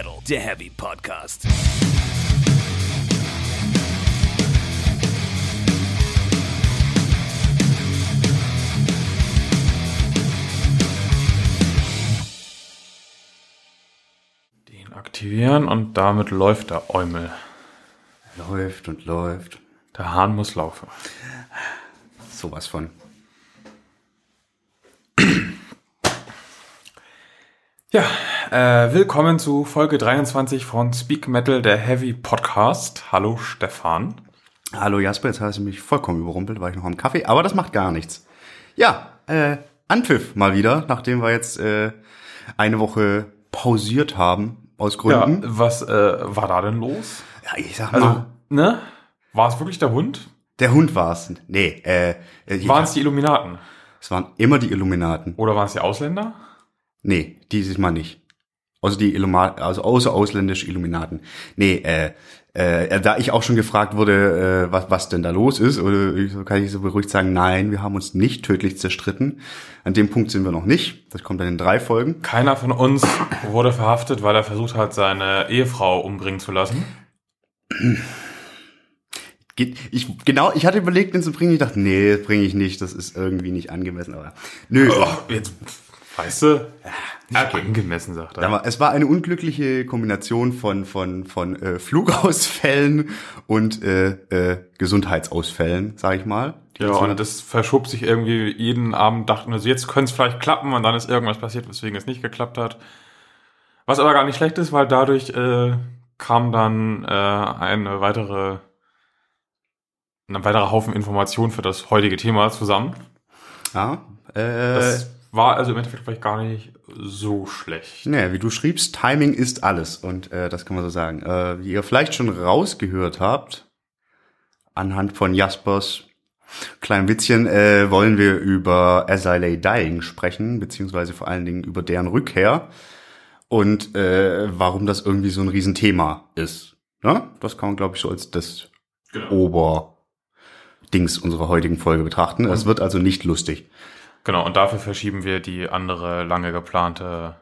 Metal, der Heavy Podcast. Den aktivieren und damit läuft der Eumel. Läuft und läuft. Der Hahn muss laufen. Sowas von. Ja, äh, willkommen zu Folge 23 von Speak Metal, der Heavy Podcast. Hallo Stefan. Hallo Jasper, jetzt hast du mich vollkommen überrumpelt, war ich noch am Kaffee, aber das macht gar nichts. Ja, äh, Anpfiff mal wieder, nachdem wir jetzt äh, eine Woche pausiert haben, aus Ja, Gründen. was äh, war da denn los? Ja, ich sag mal, Also, ne? War es wirklich der Hund? der Hund war's. Nee, äh, äh, Waren es die Illuminaten? es waren immer die Illuminaten. Oder waren es die Ausländer? Nee, dieses Mal nicht. Außer die Illuma also außer ausländische Illuminaten. Nee, äh, äh, da ich auch schon gefragt wurde, äh, was, was denn da los ist, oder ich, kann ich so beruhigt sagen, nein, wir haben uns nicht tödlich zerstritten. An dem Punkt sind wir noch nicht. Das kommt dann in drei Folgen. Keiner von uns wurde verhaftet, weil er versucht hat, seine Ehefrau umbringen zu lassen. Ich, genau, ich hatte überlegt, den zu bringen. Ich dachte, nee, das bringe ich nicht. Das ist irgendwie nicht angemessen. Aber nö. Oh, jetzt, weißt du, okay. angemessen, sagt er. Mal, es war eine unglückliche Kombination von von von äh, Flugausfällen und äh, äh, Gesundheitsausfällen, sag ich mal. Ja, und das verschob sich irgendwie jeden Abend, dachten wir, so, jetzt könnte es vielleicht klappen und dann ist irgendwas passiert, weswegen es nicht geklappt hat. Was aber gar nicht schlecht ist, weil dadurch äh, kam dann äh, eine weitere, ein weiterer Haufen Informationen für das heutige Thema zusammen. ja, äh, Das war also im Endeffekt vielleicht gar nicht so schlecht. naja, wie du schriebst, Timing ist alles und äh, das kann man so sagen. Äh, wie ihr vielleicht schon rausgehört habt, anhand von Jaspers kleinen Witzchen, äh, wollen wir über As I Lay Dying sprechen, beziehungsweise vor allen Dingen über deren Rückkehr und äh, warum das irgendwie so ein Riesenthema ist. Ne? Das kann man, glaube ich, so als das Genau. Oberdings unserer heutigen Folge betrachten. Es wird also nicht lustig. Genau, und dafür verschieben wir die andere lange geplante,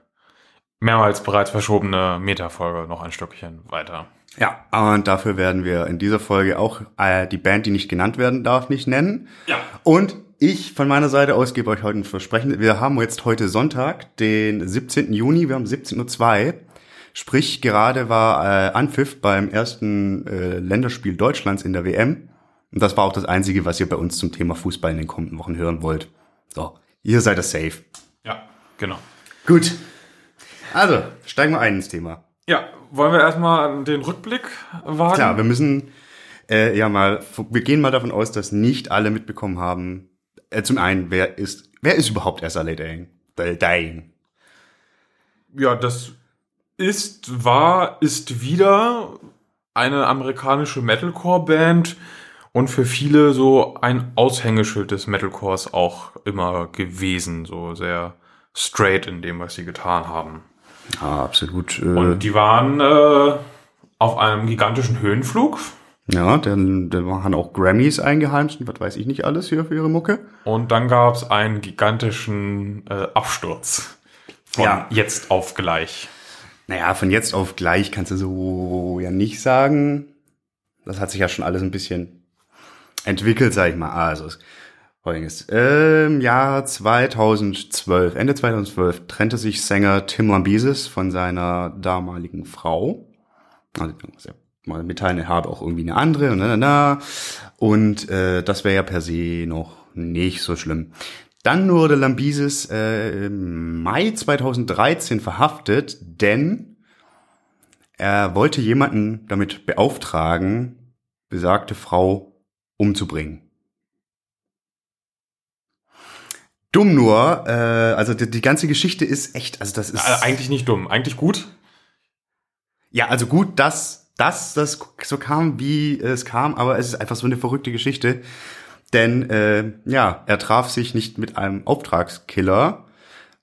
mehrmals bereits verschobene Metafolge noch ein Stückchen weiter. Ja, und dafür werden wir in dieser Folge auch äh, die Band, die nicht genannt werden darf, nicht nennen. Ja. Und ich von meiner Seite aus gebe euch heute ein Versprechen. Wir haben jetzt heute Sonntag, den 17. Juni, wir haben 17.02 Uhr. Sprich, gerade war äh, Anpfiff beim ersten äh, Länderspiel Deutschlands in der WM. Und das war auch das Einzige, was ihr bei uns zum Thema Fußball in den kommenden Wochen hören wollt. So, ihr seid das safe. Ja, genau. Gut. Also, steigen wir ein ins Thema. Ja, wollen wir erstmal den Rückblick wagen? Klar, wir müssen äh, ja mal, wir gehen mal davon aus, dass nicht alle mitbekommen haben. Äh, zum einen, wer ist, wer ist überhaupt SLA Dying? Dying. ja, das ist, war, ist wieder eine amerikanische Metalcore-Band und für viele so ein Aushängeschild des Metalcores auch immer gewesen. So sehr straight in dem, was sie getan haben. Ja, absolut. Äh, Und die waren äh, auf einem gigantischen Höhenflug. ja, dann, dann waren auch Grammys eingeheimst und was weiß ich nicht alles hier für ihre Mucke. Und dann gab es einen gigantischen äh, Absturz. Von Ja. jetzt auf gleich. Naja, von jetzt auf gleich kannst du so ja nicht sagen. Das hat sich ja schon alles ein bisschen entwickelt, sag ich mal. Also, es- folgendes. Im Jahr 2012, Ende 2012, trennte sich Sänger Tim Lambesis von seiner damaligen Frau. Also, mal mitteilen, habe auch irgendwie eine andere und na, na, na. Und äh, das wäre ja per se noch nicht so schlimm. Dann wurde Lambesis äh, im Mai 2013 verhaftet, denn er wollte jemanden damit beauftragen, besagte Frau umzubringen. Dumm nur, äh, also die, die ganze Geschichte ist echt, also das ist Äh, eigentlich nicht dumm, eigentlich gut. ja, also gut, dass, dass das so kam, wie es kam, aber es ist einfach so eine verrückte Geschichte. Denn äh, ja, er traf sich nicht mit einem Auftragskiller,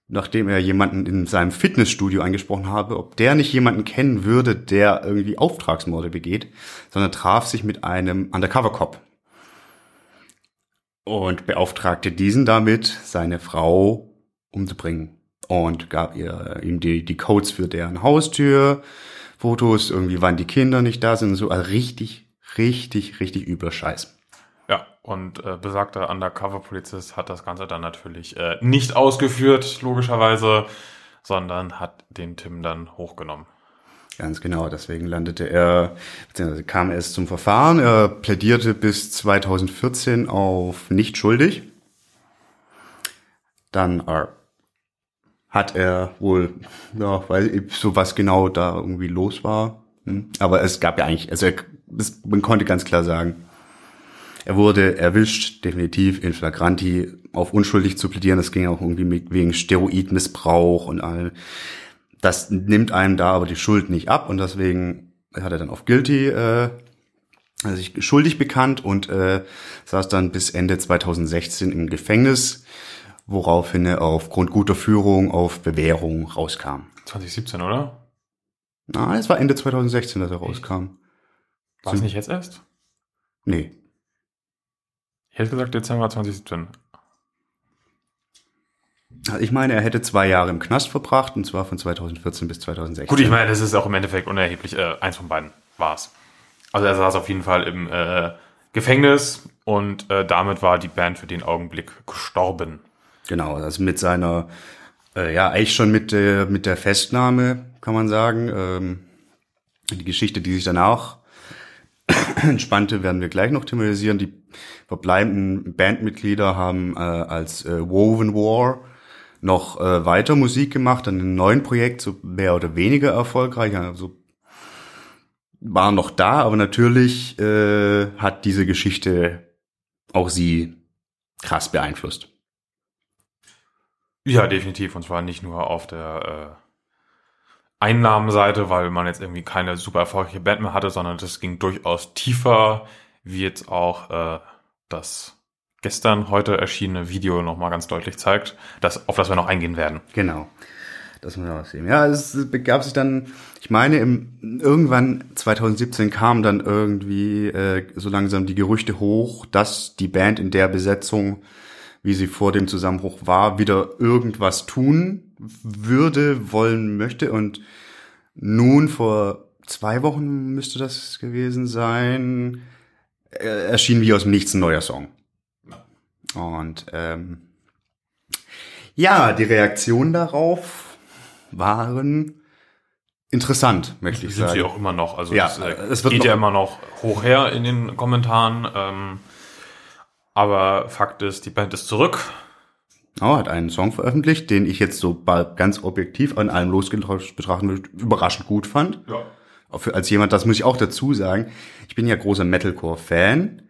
nachdem er jemanden in seinem Fitnessstudio angesprochen habe, ob der nicht jemanden kennen würde, der irgendwie Auftragsmorde begeht, sondern traf sich mit einem Undercover-Cop und beauftragte diesen damit, seine Frau umzubringen. und gab ihr ihm die, die Codes für deren Haustür, Fotos, irgendwie wann die Kinder nicht da sind so. Also richtig, richtig, richtig übler Scheiß. Ja, und äh, besagter Undercover-Polizist hat das Ganze dann natürlich äh, nicht ausgeführt, logischerweise, sondern hat den Tim dann hochgenommen. Ganz genau, deswegen landete er, beziehungsweise kam es zum Verfahren. Er plädierte bis 2014 auf nicht schuldig. Dann äh, hat er wohl, ja, weil so was genau da irgendwie los war. Hm. Aber es gab ja eigentlich, also er, es, man konnte ganz klar sagen, er wurde erwischt, definitiv in flagranti, auf unschuldig zu plädieren. Das ging auch irgendwie wegen Steroidmissbrauch und all. Das nimmt einem da aber die Schuld nicht ab und deswegen hat er dann auf guilty äh, sich schuldig bekannt und äh, saß dann bis Ende 2016 im Gefängnis, woraufhin er aufgrund guter Führung auf Bewährung rauskam. 2017, oder? Na, es war Ende 2016, dass er rauskam. War es nicht jetzt erst? Nee, Ich hätte gesagt Dezember 2017. Also ich meine, er hätte zwei Jahre im Knast verbracht, und zwar von 2014 bis 2016. Gut, ich meine, das ist auch im Endeffekt unerheblich. Äh, eins von beiden war's. Also er saß auf jeden Fall im äh, Gefängnis und äh, damit war die Band für den Augenblick gestorben. Genau, also mit seiner, äh, ja, eigentlich schon mit der, mit der Festnahme, kann man sagen. Ähm, die Geschichte, die sich danach entspannte, werden wir gleich noch thematisieren. Die verbleibenden Bandmitglieder haben äh, als äh, Woven War noch äh, weiter Musik gemacht, an einem neuen Projekt, so mehr oder weniger erfolgreich. Also war noch da, aber natürlich äh, hat diese Geschichte auch sie krass beeinflusst. Ja, definitiv. Und zwar nicht nur auf der äh, Einnahmenseite, weil man jetzt irgendwie keine super erfolgreiche Band mehr hatte, sondern das ging durchaus tiefer, wie jetzt auch äh, das gestern, heute erschienene Video nochmal ganz deutlich zeigt, das, auf das wir noch eingehen werden. Genau. Das muss man auch sehen. Ja, es begab sich dann, ich meine, im, irgendwann 2017 kamen dann irgendwie äh, so langsam die Gerüchte hoch, dass die Band in der Besetzung, wie sie vor dem Zusammenbruch war, wieder irgendwas tun würde, wollen möchte. Und nun vor zwei Wochen müsste das gewesen sein, äh, erschien wie aus dem Nichts ein neuer Song. Und ähm, ja, die Reaktionen darauf waren interessant, möchte ich Sind sagen. sie auch immer noch. Also Ja, es, äh, es wird geht noch- ja immer noch hoch her in den Kommentaren. Ähm, aber Fakt ist, die Band ist zurück. Oh, hat einen Song veröffentlicht, den ich jetzt so ganz objektiv an allem losgelöscht betrachten will, überraschend gut fand. Ja. Als jemand, das muss ich auch dazu sagen, ich bin ja großer Metalcore-Fan,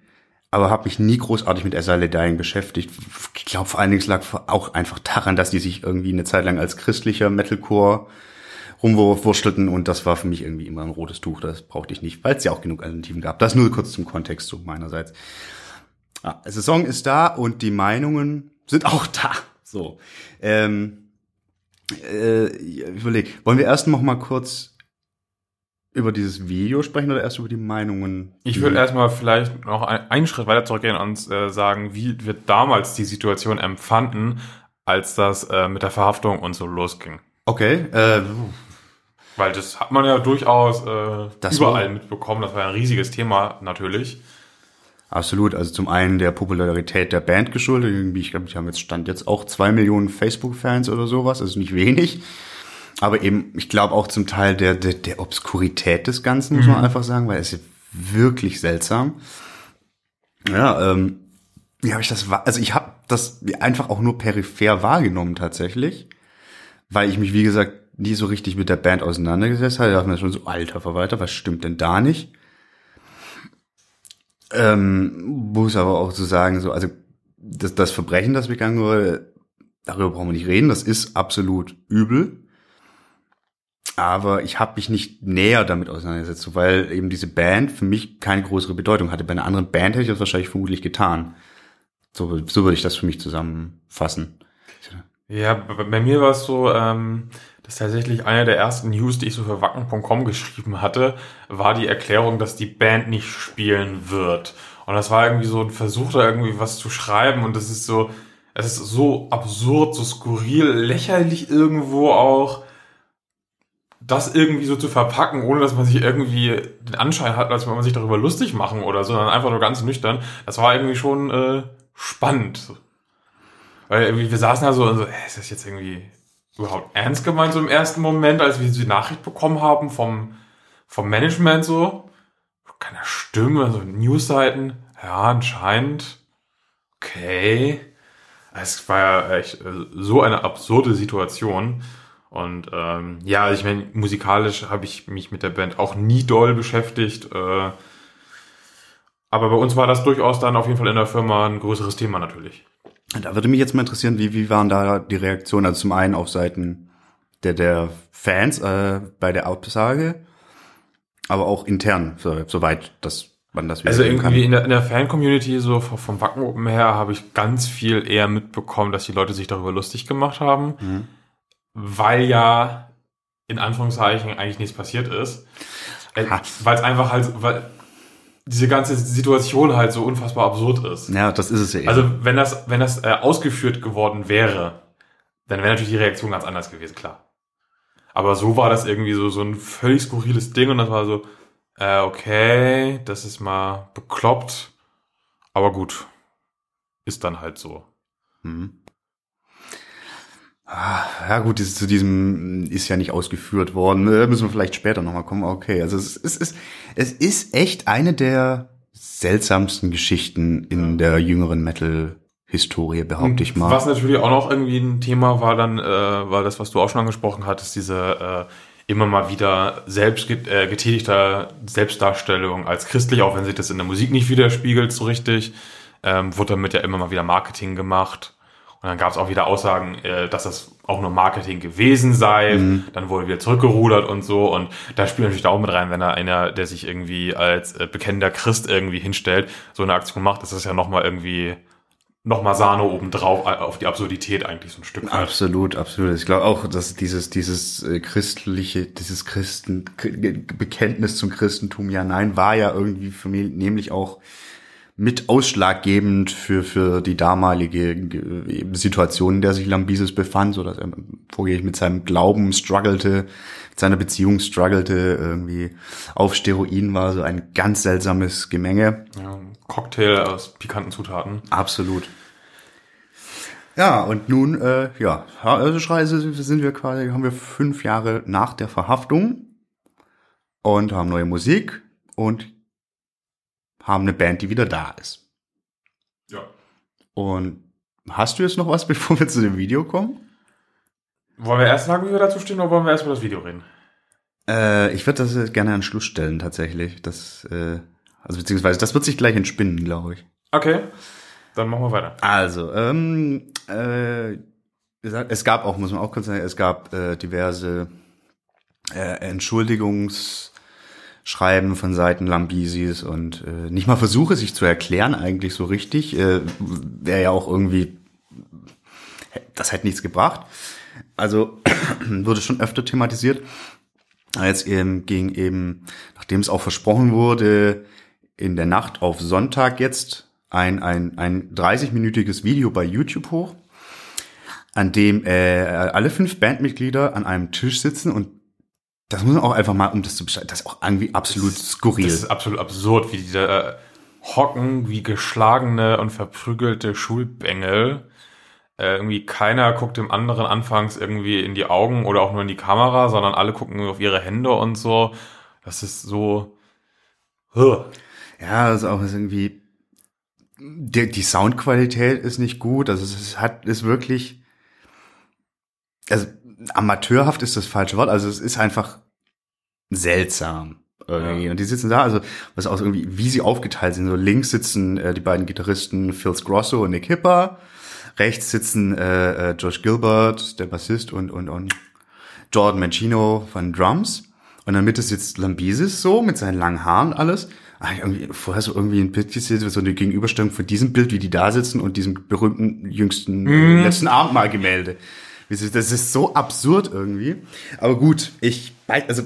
aber habe mich nie großartig mit Dying beschäftigt. Ich glaube, vor allen Dingen lag auch einfach daran, dass die sich irgendwie eine Zeit lang als christlicher Metalcore rumwurstelten und das war für mich irgendwie immer ein rotes Tuch, das brauchte ich nicht, weil es ja auch genug Alternativen gab. Das nur kurz zum Kontext so meinerseits. Ja, also Song ist da und die Meinungen sind auch da. So. Ähm, äh, ich überleg, wollen wir erst noch mal kurz über dieses Video sprechen oder erst über die Meinungen? Ich würde erstmal vielleicht noch ein, einen Schritt weiter zurückgehen und äh, sagen, wie wir damals die Situation empfanden, als das äh, mit der Verhaftung und so losging. Okay, äh, Weil das hat man ja durchaus äh, Das überall war- mitbekommen. Das war ein riesiges Thema natürlich. absolut. Also zum einen der Popularität der Band geschuldet. Irgendwie, ich glaube, die haben jetzt stand jetzt auch zwei Millionen Facebook-Fans oder sowas. Also nicht wenig. Aber eben, ich glaube auch zum Teil der, der, der Obskurität des Ganzen, muss man einfach sagen, weil es ist wirklich seltsam. Ja, ähm, wie habe ich das, also ich habe das einfach auch nur peripher wahrgenommen tatsächlich, weil ich mich, wie gesagt, nie so richtig mit der Band auseinandergesetzt habe. Da dachte mir schon so, alter Verwalter, was stimmt denn da nicht? Ähm, muss aber auch so sagen, so, also das, das Verbrechen, das begangen wurde, darüber brauchen wir nicht reden, das ist absolut übel. Aber ich habe mich nicht näher damit auseinandergesetzt, weil eben diese Band für mich keine größere Bedeutung hatte. Bei einer anderen Band hätte ich das wahrscheinlich vermutlich getan. So, so würde ich das für mich zusammenfassen. Ja, bei, mir war es so, ähm, dass tatsächlich eine der ersten News, die ich so für wacken.com geschrieben hatte, war die Erklärung, dass die Band nicht spielen wird. Und das war irgendwie so ein Versuch, da irgendwie was zu schreiben. Und das ist so, Es ist so absurd, so skurril, lächerlich irgendwo auch, das irgendwie so zu verpacken, ohne dass man sich irgendwie den Anschein hat, als wenn man sich darüber lustig machen oder so, sondern einfach nur ganz nüchtern. Das war irgendwie schon äh, spannend. Weil irgendwie, wir saßen da so und so, äh, ist das jetzt irgendwie überhaupt ernst gemeint, so im ersten Moment, als wir die Nachricht bekommen haben vom, vom Management so? Keine Stimme, so Newsseiten. Ja, anscheinend. Okay. Es war ja echt äh, so eine absurde Situation. Und ähm, ja, ich meine, musikalisch habe ich mich mit der Band auch nie doll beschäftigt. Äh, aber bei uns war das durchaus dann auf jeden Fall in der Firma ein größeres Thema natürlich. Da würde mich jetzt mal interessieren, wie, wie waren da die Reaktionen? Also zum einen auf Seiten der, der Fans äh, bei der Aussage, aber auch intern, so, soweit das man das Also irgendwie in der, in der Fan-Community, so vom Wacken Open her, habe ich ganz viel eher mitbekommen, dass die Leute sich darüber lustig gemacht haben. Mhm weil ja in Anführungszeichen eigentlich nichts passiert ist. Äh, weil es einfach halt, weil diese ganze Situation halt so unfassbar absurd ist. Ja, das ist es ja. Eben. Also wenn das, wenn das äh, ausgeführt geworden wäre, dann wäre natürlich die Reaktion ganz anders gewesen, klar. Aber so war das irgendwie so, so ein völlig skurriles Ding und das war so, äh, okay, das ist mal bekloppt, aber gut, ist dann halt so. Mhm. Ah, ja gut, dieses, zu diesem ist ja nicht ausgeführt worden. Da müssen wir vielleicht später nochmal kommen. Okay, also es ist, es, es ist echt eine der seltsamsten Geschichten in der jüngeren Metal-Historie, behaupte ich mal. Was natürlich auch noch irgendwie ein Thema war dann, äh, war das, was du auch schon angesprochen hattest, diese äh, immer mal wieder selbst äh, getätigter Selbstdarstellung als christlich, auch wenn sich das in der Musik nicht widerspiegelt so richtig, ähm, wurde damit ja immer mal wieder Marketing gemacht und dann gab es auch wieder Aussagen, äh, dass das auch nur Marketing gewesen sei. Mhm. Dann wurde wieder zurückgerudert und so. Und da spielt natürlich auch mit rein, wenn da einer, der sich irgendwie als äh, bekennender Christ irgendwie hinstellt, so eine Aktion macht, das ist ja nochmal irgendwie nochmal Sahne obendrauf äh, auf die Absurdität eigentlich so ein Stück. Weit. Absolut, absolut. Ich glaube auch, dass dieses, dieses äh, christliche, dieses Christen, Bekenntnis zum Christentum, ja, nein, war ja irgendwie für mich nämlich auch mit ausschlaggebend für, für die damalige Situation, in der sich Lambises befand, so dass er vorgängig mit seinem Glauben struggelte, mit seiner Beziehung struggelte, irgendwie auf Steroiden war, so ein ganz seltsames Gemenge. Ja, Cocktail aus pikanten Zutaten. Absolut. Ja, und nun, äh, ja, also sind wir quasi, haben wir fünf Jahre nach der Verhaftung und haben neue Musik und haben eine Band, die wieder da ist. Ja. Und hast du jetzt noch was, bevor wir zu dem Video kommen? Wollen wir erst sagen, wie wir dazu stehen, oder wollen wir erst über das Video reden? Äh, ich würde das gerne an Schluss stellen, tatsächlich. Das, äh, also beziehungsweise, das wird sich gleich entspinnen, glaube ich. Okay, dann machen wir weiter. Also, ähm, äh, es gab auch, muss man auch kurz sagen, es gab äh, diverse äh, Entschuldigungs- schreiben von Seiten Lambisis und äh, nicht mal versuche, sich zu erklären eigentlich so richtig. Äh, Wäre ja auch irgendwie, das hätte nichts gebracht. Also wurde schon öfter thematisiert. Jetzt eben ging eben, nachdem es auch versprochen wurde, in der Nacht auf Sonntag jetzt ein, ein, ein 30-minütiges Video bei YouTube hoch, an dem äh, alle fünf Bandmitglieder an einem Tisch sitzen und das muss man auch einfach mal, um das zu beschreiben, das ist auch irgendwie absolut das, skurril. Das ist absolut absurd, wie die da äh, hocken, wie geschlagene und verprügelte Schulbengel. Äh, irgendwie keiner guckt dem anderen anfangs irgendwie in die Augen oder auch nur in die Kamera, sondern alle gucken auf ihre Hände und so. Das ist so. Huh. Ja, das ist auch irgendwie. Die, die Soundqualität ist nicht gut. Also es hat ist wirklich. Also amateurhaft ist das falsche Wort, also es ist einfach seltsam. Irgendwie. Ja. Und die sitzen da, also was auch irgendwie, wie sie aufgeteilt sind. So links sitzen äh, die beiden Gitarristen Phil Grosso und Nick Hipper. Rechts sitzen äh, äh, Josh Gilbert, der Bassist, und, und, und Jordan Mancino von Drums. Und in der Mitte sitzt Lambesis so mit seinen langen Haaren und alles. Ah, irgendwie, vorher so irgendwie ein Bild gesehen, so eine Gegenüberstellung von diesem Bild, wie die da sitzen und diesem berühmten jüngsten mm. letzten Abendmahl-Gemälde. Das ist so absurd irgendwie. Aber gut, ich, also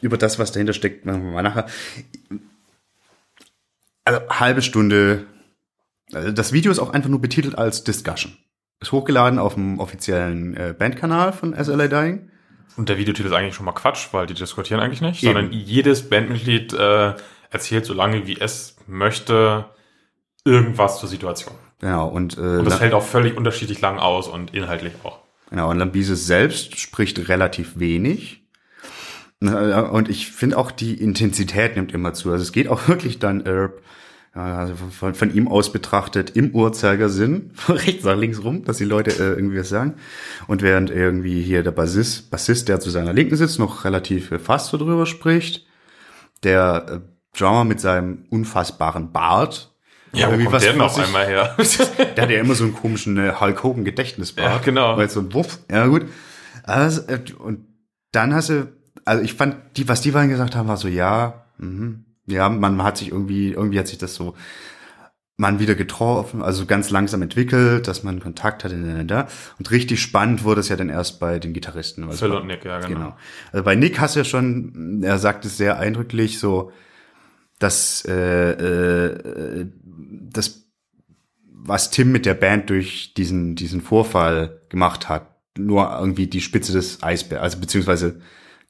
über das, was dahinter steckt, machen wir mal nachher. Also halbe Stunde. Also das Video ist auch einfach nur betitelt als Discussion. ist hochgeladen auf dem offiziellen äh, Bandkanal von SLA Dying. Und der Videotitel ist eigentlich schon mal Quatsch, weil die diskutieren eigentlich nicht, Eben. sondern jedes Bandmitglied äh, erzählt so lange, wie es möchte, irgendwas zur Situation. Genau, und, äh, Und das fällt auch völlig unterschiedlich lang aus und inhaltlich auch. Genau, und Lambises selbst spricht relativ wenig. Äh, Und ich finde auch die Intensität nimmt immer zu. Also es geht auch wirklich dann äh, also von, von ihm aus betrachtet im Uhrzeigersinn, von rechts nach links rum, dass die Leute äh, irgendwie was sagen. Und während irgendwie hier der Bassist, Bassist, der zu seiner Linken sitzt, noch relativ äh, fast so drüber spricht, der äh, Drummer mit seinem unfassbaren Bart, Ja, wo irgendwie kommt was der denn von auf sich- einmal her? der hat ja immer so einen komischen äh, Hulk Hogan Gedächtnisbart. Ja, genau. Weil so ein Wuff. Ja, gut. Also, äh, und dann hast du, also ich fand, die, was die beiden gesagt haben, war so, ja, mhm, ja, man hat sich irgendwie, irgendwie hat sich das so, man wieder getroffen, also ganz langsam entwickelt, dass man Kontakt hatte, da, und richtig spannend wurde es ja dann erst bei den Gitarristen. Phil war- und Nick, ja, genau. Genau. Also bei Nick hast du ja schon, er sagt es sehr eindrücklich, so, dass äh, äh, das, was Tim mit der Band durch diesen diesen Vorfall gemacht hat, nur irgendwie die Spitze des Eisbergs, also beziehungsweise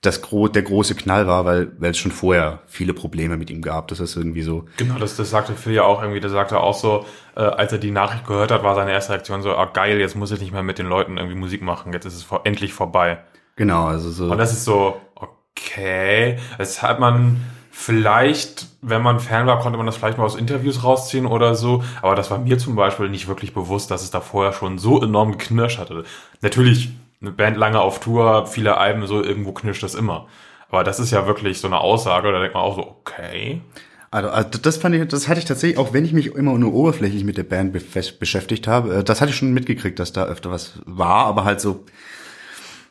das gro der große Knall war, weil weil es schon vorher viele Probleme mit ihm gab. Das ist irgendwie so. Genau, das, das sagte Phil ja auch irgendwie, der sagte auch so, äh, als er die Nachricht gehört hat, war seine erste Reaktion so, ah geil, jetzt muss ich nicht mehr mit den Leuten irgendwie Musik machen, jetzt ist es vor, endlich vorbei. Genau, also so. Und das ist so, okay, das hat man vielleicht, wenn man Fan war, konnte man das vielleicht mal aus Interviews rausziehen oder so, aber das war mir zum Beispiel nicht wirklich bewusst, dass es da vorher schon so enorm geknirscht hatte. Natürlich, eine Band lange auf Tour, viele Alben, so irgendwo knirscht das immer. Aber das ist ja wirklich so eine Aussage, da denkt man auch so, okay. Also, also das fand ich, das hatte ich tatsächlich, auch wenn ich mich immer nur oberflächlich mit der Band beschäftigt habe, äh, das hatte ich schon mitgekriegt, dass da öfter was war, aber halt so,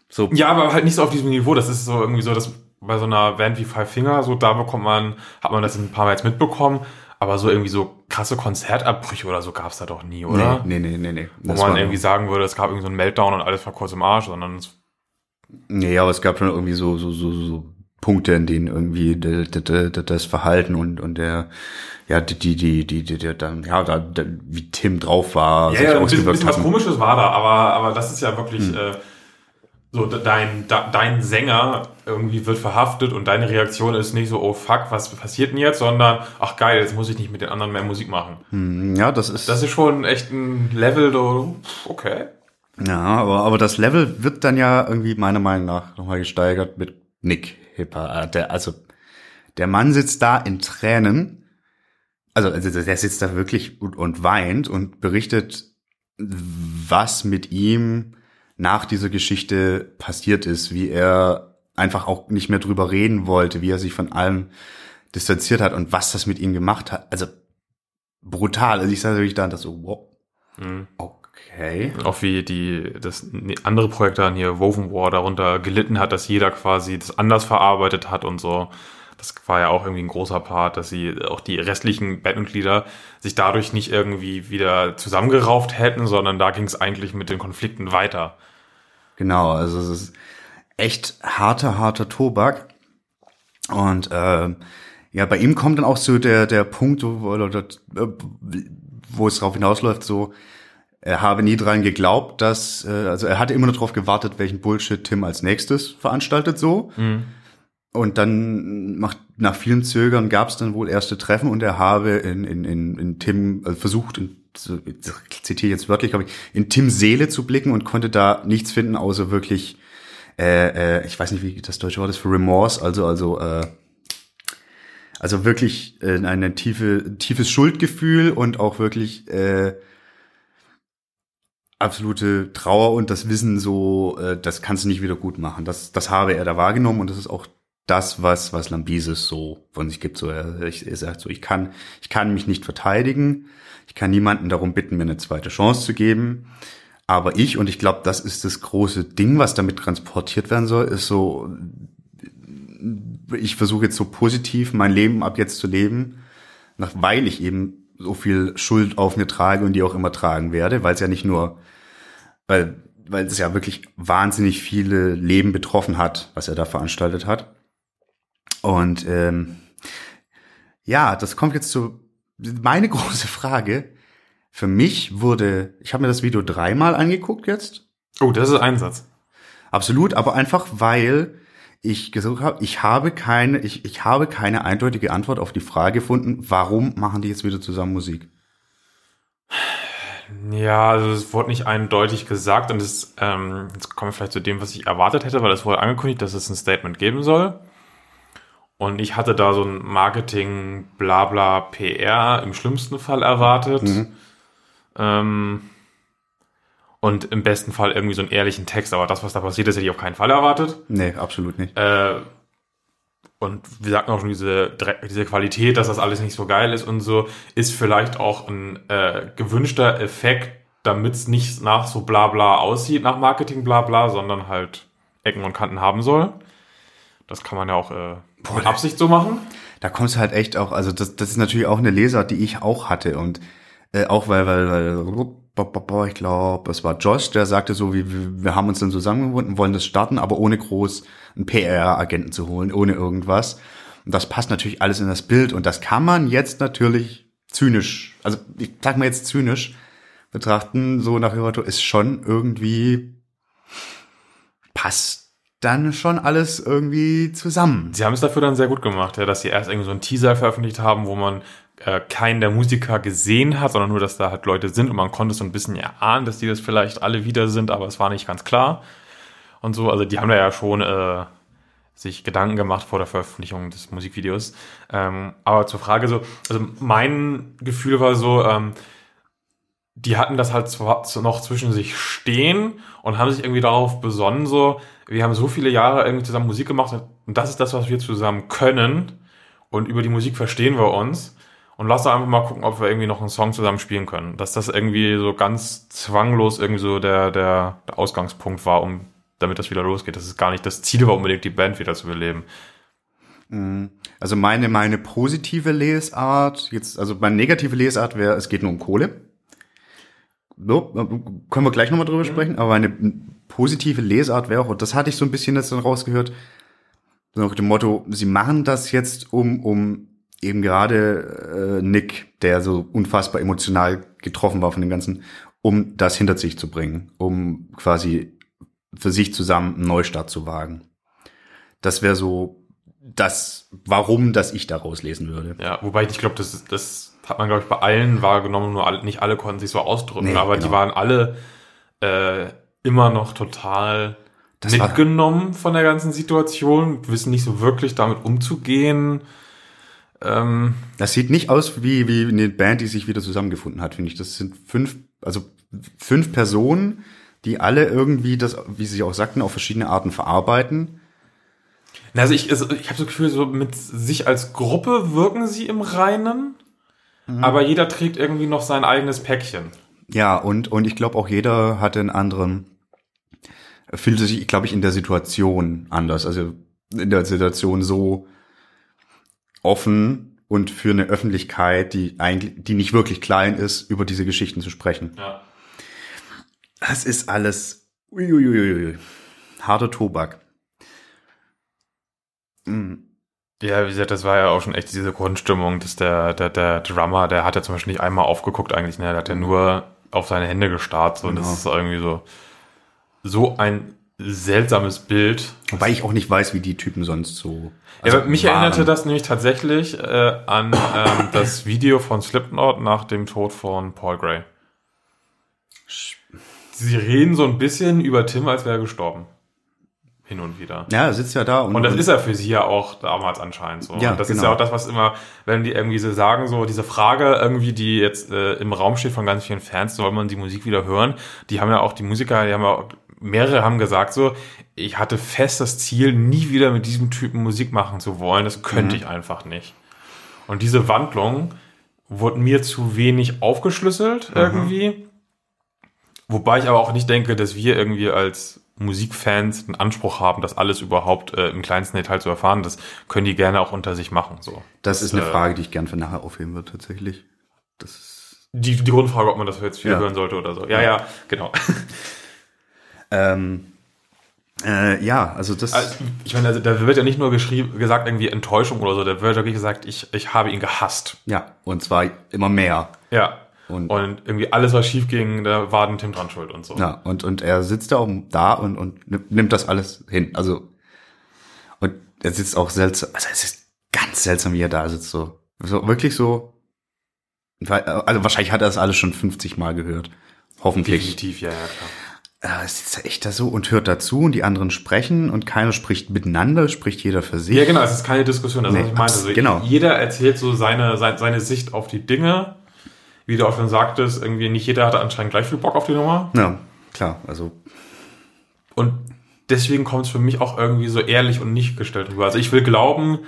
so, Ja, aber halt nicht so auf diesem Niveau. Das ist so irgendwie so, dass bei so einer Band wie Five Finger, so da bekommt man, hat man das ein paar Mal jetzt mitbekommen, aber so irgendwie so krasse Konzertabbrüche oder so gab's da doch nie, oder? nee, nee, nee, nee. Wo Das man irgendwie sagen würde, es gab irgendwie so einen Meltdown und alles war kurz im Arsch, sondern es, Nee, aber es gab schon irgendwie so, so, so, so Punkte, in denen irgendwie das Verhalten und, und der, ja, die, die, die, die, die, dann, ja, da, wie Tim drauf war, ja, ja, ein bisschen, ausgewirkt bisschen was hat. komisches war da, aber, aber das ist ja wirklich, Hm. äh, so de- dein, de, dein Sänger irgendwie wird verhaftet und deine Reaktion ist nicht so, oh fuck, was passiert denn jetzt, sondern, ach geil, jetzt muss ich nicht mit den anderen mehr Musik machen. Hm, Ja, das ist, Das ist schon echt ein Level, okay. ja, aber, aber das Level wird dann ja irgendwie meiner Meinung nach nochmal gesteigert mit Nick Hipper. Äh, Der, also, der Mann sitzt da in Tränen. Also, also der sitzt da wirklich und, und weint und berichtet, was mit ihm nach dieser Geschichte passiert ist, wie er einfach auch nicht mehr drüber reden wollte, wie er sich von allem distanziert hat und was das mit ihm gemacht hat. Also brutal. Also ich sage wirklich da und das so, wow, Mhm. okay. Auch wie die, das andere Projekt dann hier, Woven War, darunter gelitten hat, dass jeder quasi das anders verarbeitet hat und so. Das war ja auch irgendwie ein großer Part, dass sie auch die restlichen Bandmitglieder sich dadurch nicht irgendwie wieder zusammengerauft hätten, sondern da ging es eigentlich mit den Konflikten weiter. Genau, also es ist echt harter, harter Tobak. Und äh, ja, bei ihm kommt dann auch so der, der Punkt, wo, das, äh, wo es darauf hinausläuft, so, er habe nie dran geglaubt, dass, äh, also er hatte immer nur darauf gewartet, welchen Bullshit Tim als nächstes veranstaltet so. Und dann macht, nach vielem Zögern gab es dann wohl erste Treffen und er habe in, in, in, in Tim also versucht, in, ich zitiere jetzt wörtlich, glaube ich, in Tims Seele zu blicken und konnte da nichts finden, außer wirklich, äh, äh, ich weiß nicht, wie das deutsche Wort ist für Remorse, also, also, äh, also wirklich äh, ein tiefe, tiefes Schuldgefühl und auch wirklich äh, absolute Trauer und das Wissen so, äh, das kannst du nicht wieder gut machen. Das, das habe er da wahrgenommen und das ist auch das, was, was Lambises so von sich gibt. So, er, er sagt so, ich kann, ich kann mich nicht verteidigen. Ich kann niemanden darum bitten, mir eine zweite Chance zu geben. Aber ich, und ich glaube, das ist das große Ding, was damit transportiert werden soll, ist so, ich versuche jetzt so positiv mein Leben ab jetzt zu leben, nach, weil ich eben so viel Schuld auf mir trage und die auch immer tragen werde, weil es ja nicht nur, weil, weil es ja wirklich wahnsinnig viele Leben betroffen hat, was er da veranstaltet hat. Und ähm, ja, das kommt jetzt zu meine große Frage. Für mich wurde, ich habe mir das Video dreimal angeguckt jetzt. Oh, das ist ein Satz. Absolut, aber einfach weil ich gesucht habe, ich habe keine, ich, ich habe keine eindeutige Antwort auf die Frage gefunden, warum machen die jetzt wieder zusammen Musik? Ja, also es wurde nicht eindeutig gesagt und es, ähm, jetzt kommen wir vielleicht zu dem, was ich erwartet hätte, weil es wurde angekündigt, dass es ein Statement geben soll. Und ich hatte da so ein Marketing, Blabla, PR im schlimmsten Fall erwartet. Mhm. Ähm, und im besten Fall irgendwie so einen ehrlichen Text, aber das, was da passiert ist, hätte ich auf keinen Fall erwartet. Nee, absolut nicht. Äh, und wir sagten auch schon, diese, diese Qualität, dass das alles nicht so geil ist und so, ist vielleicht auch ein äh, gewünschter Effekt, damit es nicht nach so Blabla aussieht, nach Marketing Blabla, sondern halt Ecken und Kanten haben soll. Das kann man ja auch äh, mit Absicht so machen. Da kommst du halt echt auch, also das, das ist natürlich auch eine Lesart, die ich auch hatte und äh, auch weil, weil, weil, ich glaube, es war Josh, der sagte so, wie, wir haben uns dann zusammengefunden, wollen das starten, aber ohne groß einen PR-Agenten zu holen, ohne irgendwas. Und das passt natürlich alles in das Bild und das kann man jetzt natürlich zynisch, also ich sag mal jetzt zynisch betrachten, so nach Hiroto ist schon irgendwie passt dann schon alles irgendwie zusammen. Sie haben es dafür dann sehr gut gemacht, ja, dass sie erst irgendwie so einen Teaser veröffentlicht haben, wo man äh, keinen der Musiker gesehen hat, sondern nur, dass da halt Leute sind und man konnte so ein bisschen erahnen, dass die das vielleicht alle wieder sind, aber es war nicht ganz klar. Und so, also die haben da ja schon äh, sich Gedanken gemacht vor der Veröffentlichung des Musikvideos. Ähm, aber zur Frage so, also mein Gefühl war so, ähm, die hatten das halt zwar noch zwischen sich stehen und haben sich irgendwie darauf besonnen, so, wir haben so viele Jahre irgendwie zusammen Musik gemacht und das ist das, was wir zusammen können und über die Musik verstehen wir uns und lass doch einfach mal gucken, ob wir irgendwie noch einen Song zusammen spielen können. Dass das irgendwie so ganz zwanglos irgendwie so der, der, der Ausgangspunkt war, um damit das wieder losgeht. Das ist gar nicht das Ziel war, unbedingt die Band wieder zu beleben. Also meine, meine positive Lesart, jetzt, also meine negative Lesart wäre, es geht nur um Kohle. So, können wir gleich nochmal drüber sprechen, aber meine positive Lesart wäre auch, und das hatte ich so ein bisschen jetzt dann rausgehört, so nach dem Motto, sie machen das jetzt um, um eben gerade äh, Nick, der so unfassbar emotional getroffen war von dem Ganzen, um das hinter sich zu bringen, um quasi für sich zusammen einen Neustart zu wagen. Das wäre so das, warum das ich daraus lesen würde. Ja, wobei ich glaube, das, ist- das hat man, glaube ich, bei allen wahrgenommen, nur alle, nicht alle konnten sich so ausdrücken, Nee, aber genau. die waren alle äh, immer noch total Das mitgenommen von der ganzen Situation, wissen nicht so wirklich damit umzugehen. Ähm, Das sieht nicht aus wie, wie eine Band, die sich wieder zusammengefunden hat, finde ich. Das sind fünf, also fünf Personen, die alle irgendwie das, wie sie auch sagten, auf verschiedene Arten verarbeiten. Also ich, also ich habe so das Gefühl, so mit sich als Gruppe wirken sie im Reinen, Mhm. aber jeder trägt irgendwie noch sein eigenes Päckchen. Ja, und, und ich glaube auch jeder hatte einen anderen, fühlte sich, glaube ich, in der Situation anders. Also in der Situation so offen und für eine Öffentlichkeit, die eigentlich, die nicht wirklich klein ist, über diese Geschichten zu sprechen. Ja. Das ist alles uiuiuiui. harter Tobak. Ja, wie gesagt, das war ja auch schon echt diese Grundstimmung, dass der, der, der Drummer, der hat ja zum Beispiel nicht einmal aufgeguckt eigentlich, ne? Der hat ja nur auf seine Hände gestarrt. So, und das Genau. ist irgendwie so, so ein seltsames Bild. Wobei ich auch nicht weiß, wie die Typen sonst so. ja, aber mich waren. erinnerte das nämlich tatsächlich äh, an ähm, das Video von Slipknot nach dem Tod von Paul Gray. Sie reden so ein bisschen über Tim, als wäre er gestorben. Hin und wieder. Ja, er sitzt ja da und, Und das ist er für sie ja auch damals anscheinend so. Ja, und das ist genau. ja auch das, was immer, wenn die irgendwie so sagen, so diese Frage irgendwie, die jetzt äh, im Raum steht von ganz vielen Fans, soll man die Musik wieder hören? Die haben ja auch, die Musiker, die haben ja auch, mehrere haben gesagt so, ich hatte fest das Ziel, nie wieder mit diesem Typen Musik machen zu wollen. Das könnte Mhm. ich einfach nicht. Und diese Wandlung wurde mir zu wenig aufgeschlüsselt Mhm. irgendwie. Wobei ich aber auch nicht denke, dass wir irgendwie als Musikfans einen Anspruch haben, das alles überhaupt äh, im kleinsten Detail zu erfahren. Das können die gerne auch unter sich machen. So. das ist eine äh, Frage, die ich gern für nachher aufheben würde, tatsächlich. Das ist, Die, die Grundfrage, ob man das jetzt viel Ja. hören sollte oder so. Ja, ja, genau. ähm, äh, ja, also das. Also, ich meine, also, da wird ja nicht nur geschrieben, gesagt irgendwie Enttäuschung oder so, da wird wirklich gesagt, ich, ich habe ihn gehasst. ja, und zwar immer mehr. Ja. Und, Und irgendwie alles, was schief ging, da war dann Tim dran schuld und so. ja, und, und er sitzt da, um, da und, und nimmt- das alles hin. Also, und er sitzt auch seltsam, also es ist ganz seltsam, wie er da sitzt, so. so wirklich so, also wahrscheinlich hat er das alles schon 50 Mal gehört. Hoffentlich. Definitiv, ja, ja, klar. Er sitzt da echt da so und hört dazu und die anderen sprechen und keiner spricht miteinander, spricht jeder für sich. Ja, genau, es ist keine Diskussion, das ist, Nee, was ich meinte. abs- So, genau. Jeder erzählt so seine, seine, seine Sicht auf die Dinge. Wie du auch schon sagtest, irgendwie nicht jeder hatte anscheinend gleich viel Bock auf die Nummer. Ja, klar, also Und deswegen kommt es für mich auch irgendwie so ehrlich und nicht gestellt rüber. Also ich will glauben,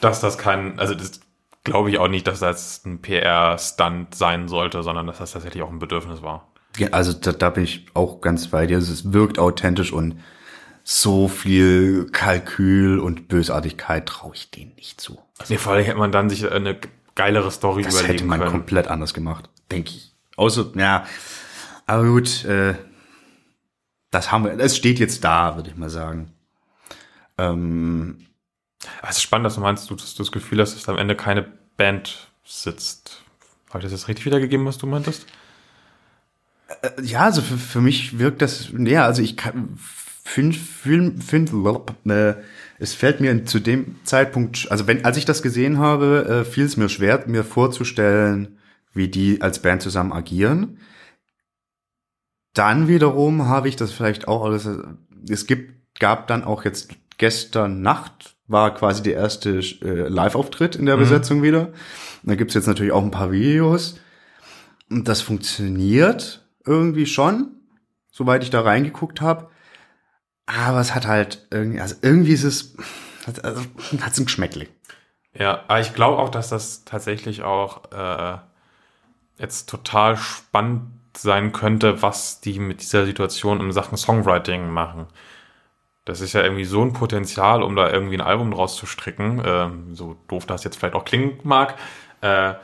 dass das kein, also das glaube ich auch nicht, dass das ein PR-Stunt sein sollte, sondern dass das tatsächlich auch ein Bedürfnis war. Ja, also da, da bin ich auch ganz bei dir. Also Es wirkt authentisch und so viel Kalkül und Bösartigkeit traue ich denen nicht zu. Nee, vor allem hätte man dann sich eine geilere Story Das hätte überlegen man können. komplett anders gemacht, denke ich. Außer, ja, aber gut, äh, das haben wir, es steht jetzt da, würde ich mal sagen. Ähm, Es ist spannend, dass du meinst, du, dass du das Gefühl hast, dass am Ende keine Band sitzt. Habe ich das jetzt richtig wiedergegeben, was du meintest? äh, ja, also für, für mich wirkt das, ja, also ich kann, finde, find, find, äh, es fällt mir zu dem Zeitpunkt, also wenn, als ich das gesehen habe, äh, fiel es mir schwer, mir vorzustellen, wie die als Band zusammen agieren. Dann wiederum habe ich das vielleicht auch alles, es gibt, gab dann auch jetzt gestern Nacht war quasi der erste äh, Live-Auftritt in der Mhm. Besetzung wieder. Da gibt's jetzt natürlich auch ein paar Videos. Und das funktioniert irgendwie schon, soweit ich da reingeguckt habe. Aber es hat halt irgendwie, also irgendwie ist es, hat also, hat's ein Geschmäckle. Ja, aber ich glaube auch, dass das tatsächlich auch äh, jetzt total spannend sein könnte, was die mit dieser Situation in Sachen Songwriting machen. Das ist ja irgendwie so ein Potenzial, um da irgendwie ein Album draus zu stricken. Ähm, so doof das jetzt vielleicht auch klingen mag. Äh,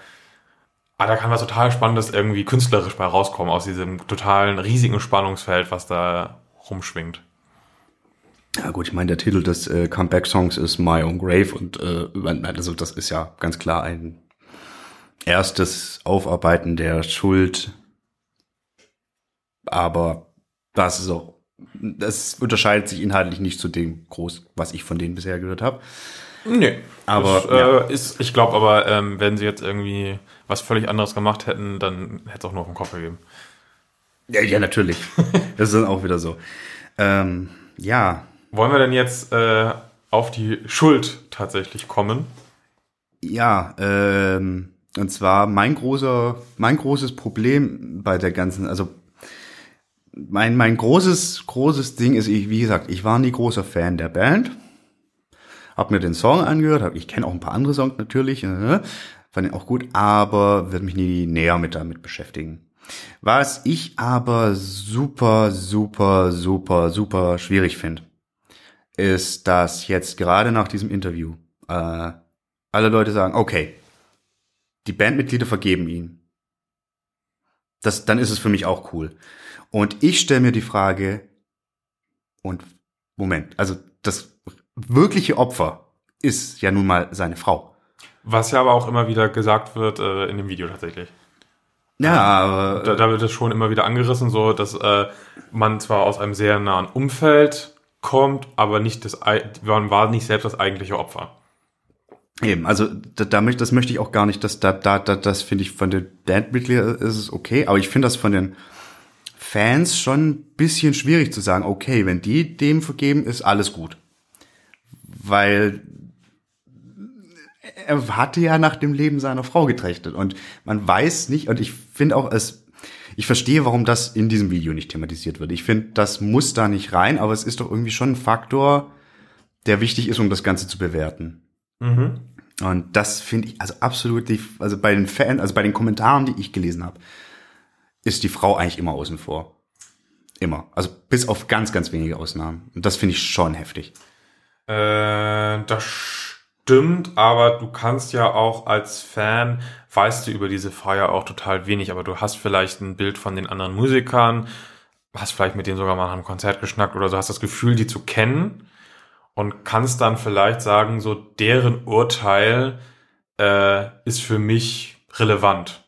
aber da kann was total Spannendes irgendwie künstlerisch bei rauskommen aus diesem totalen riesigen Spannungsfeld, was da rumschwingt. Ja gut, ich meine, der Titel des äh, Comeback-Songs ist My Own Grave und äh, also das ist ja ganz klar ein erstes Aufarbeiten der Schuld. Aber das ist auch, das unterscheidet sich inhaltlich nicht zu dem groß, was ich von denen bisher gehört habe. Nee, Aber, das, äh, ja. ist, ich glaube aber, ähm, wenn sie jetzt irgendwie was völlig anderes gemacht hätten, dann hätte es auch nur auf den Kopf gegeben. Ja, ja natürlich. das ist dann auch wieder so. Ähm, ja, Wollen wir denn jetzt äh, auf die Schuld tatsächlich kommen? Ja, ähm, und zwar mein großer, mein großes Problem bei der ganzen, also mein, mein großes, großes Ding ist, ich, wie gesagt, ich war nie großer Fan der Band. Hab mir den Song angehört, hab, ich kenne auch ein paar andere Songs natürlich, äh, fand ihn auch gut, aber werde mich nie näher mit damit beschäftigen. Was ich aber super, super, super, super schwierig finde, ist, dass jetzt gerade nach diesem Interview äh, alle Leute sagen, okay, die Bandmitglieder vergeben ihn. Das, dann ist es für mich auch cool. Und ich stelle mir die Frage, und Moment, also das wirkliche Opfer ist ja nun mal seine Frau. Was ja aber auch immer wieder gesagt wird äh, in dem Video tatsächlich. Ja, aber Da, da wird es schon immer wieder angerissen, so dass äh, man zwar aus einem sehr nahen Umfeld kommt, aber nicht das, man war nicht selbst das eigentliche Opfer. Eben, also da, da möchte, das möchte ich auch gar nicht, dass da, da, da das finde ich von den Bandmitgliedern ist es okay, aber ich finde das von den Fans schon ein bisschen schwierig zu sagen, okay, wenn die dem vergeben, ist alles gut. Weil er hatte ja nach dem Leben seiner Frau getrachtet und man weiß nicht, und ich finde auch, es, ich verstehe, warum das in diesem Video nicht thematisiert wird. Ich finde, das muss da nicht rein, aber es ist doch irgendwie schon ein Faktor, der wichtig ist, um das Ganze zu bewerten. Mhm. Und das finde ich also absolut, die, also bei den Fans, also bei den Kommentaren, die ich gelesen habe, ist die Frau eigentlich immer außen vor. Immer. Also bis auf ganz, ganz wenige Ausnahmen. Und das finde ich schon heftig. Äh, das stimmt, aber du kannst ja auch als Fan, weißt du über diese Feier auch total wenig, aber du hast vielleicht ein Bild von den anderen Musikern, hast vielleicht mit denen sogar mal einem Konzert geschnackt oder so, hast das Gefühl, die zu kennen und kannst dann vielleicht sagen, so deren Urteil äh, ist für mich relevant.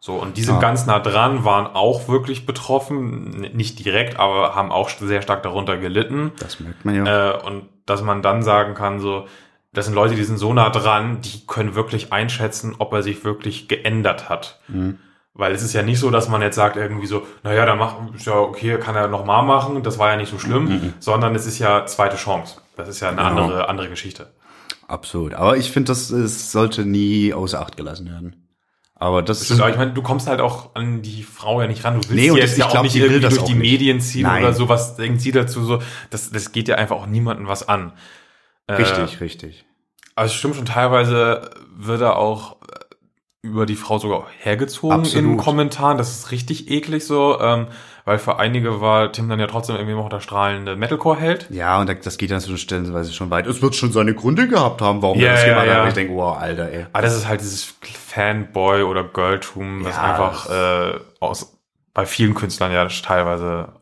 So, und die sind Ah. ganz nah dran, waren auch wirklich betroffen, nicht direkt, aber haben auch sehr stark darunter gelitten. Das merkt man ja. Äh, und dass man dann sagen kann, so, das sind Leute, die sind so nah dran, die können wirklich einschätzen, ob er sich wirklich geändert hat. Mhm. Weil es ist ja nicht so, dass man jetzt sagt irgendwie so, naja, dann mach, ist ja okay, kann er noch mal machen, das war ja nicht so schlimm, sondern es ist ja zweite Chance. Das ist ja eine Genau. andere, andere Geschichte. Absolut. Aber ich finde, das es sollte nie außer Acht gelassen werden. Aber das Stimmt, aber ich meine, du kommst halt auch an die Frau ja nicht ran. Du willst Nee, sie und jetzt ja ich auch glaub, nicht irgendwie durch die nicht. Medien ziehen Nein. oder sowas. Denkt sie dazu so, das, das geht ja einfach auch niemandem was an. Äh, richtig, richtig. Also es stimmt schon, teilweise wird er auch äh, über die Frau sogar hergezogen Absolut. in Kommentaren. Das ist richtig eklig so, ähm, weil für einige war Tim dann ja trotzdem irgendwie noch der strahlende Metalcore-Held. Ja, und das geht dann so stellenweise schon weit. Es wird schon seine Gründe gehabt haben, warum Ja, er das ja, gemacht hat. ja. Ich denke, wow, Alter, ey. Aber das ist halt dieses Fanboy oder Girltum, was Ja, einfach äh, aus, bei vielen Künstlern ja teilweise